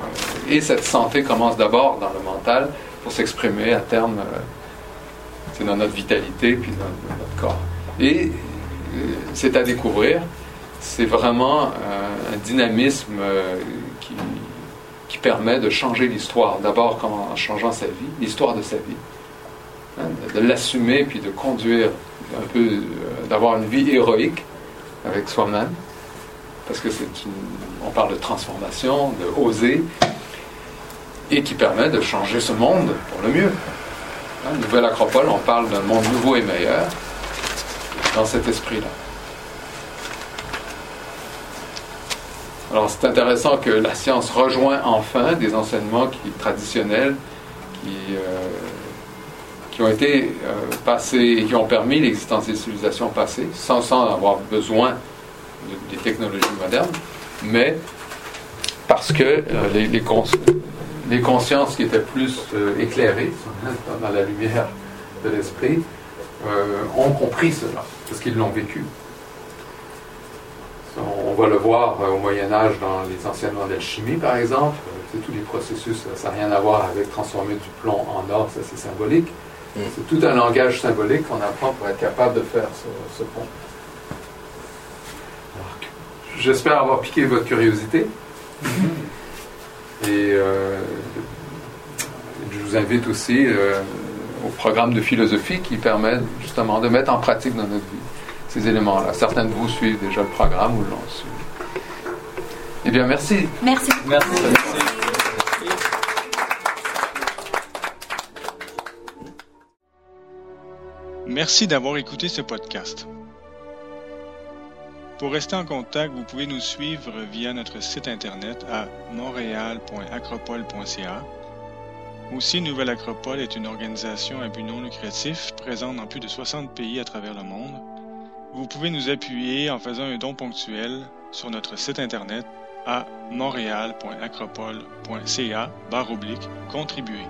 Euh, et cette santé commence d'abord dans le mental pour s'exprimer à terme euh, c'est dans notre vitalité puis dans, notre corps. Et euh, c'est à découvrir. C'est vraiment euh, un dynamisme qui, permet de changer l'histoire. D'abord en changeant sa vie, l'histoire de sa vie. Hein, de, l'assumer puis de conduire un peu, d'avoir une vie héroïque avec soi-même. Parce que c'est on parle de transformation, de oser, et qui permet de changer ce monde pour le mieux. Nouvelle Acropole, on parle d'un monde nouveau et meilleur dans cet esprit-là. Alors c'est intéressant que la science rejoint enfin des enseignements qui, traditionnels qui, euh, qui ont été euh, passés et qui ont permis l'existence des civilisations passées sans, sans avoir besoin de- des technologies modernes, mais parce que euh, les, les les consciences qui étaient plus euh, éclairées dans la lumière de l'esprit euh, ont compris cela, parce qu'ils l'ont vécu. On, va le voir euh, au Moyen Âge dans les enseignements d'alchimie, par exemple. Sais, tous les processus, ça n'a rien à voir avec transformer du plomb en or, ça c'est symbolique. Mm. C'est tout un langage symbolique qu'on apprend pour être capable de faire ce, ce pont. J'espère avoir piqué votre curiosité. Et euh, je vous invite aussi euh, au programme de philosophie qui permet justement de mettre en pratique dans notre vie ces éléments-là. Certains de vous suivent déjà le programme ou l'ont suivi. Eh bien, merci. Merci. Merci. Merci d'avoir écouté ce podcast. Pour rester en contact, vous pouvez nous suivre via notre site internet à montréal.acropole.ca. Aussi, Nouvelle Acropole est une organisation à but non lucratif présente dans plus de 60 pays à travers le monde. Vous pouvez nous appuyer en faisant un don ponctuel sur notre site internet à montréal.acropole.ca contribuer.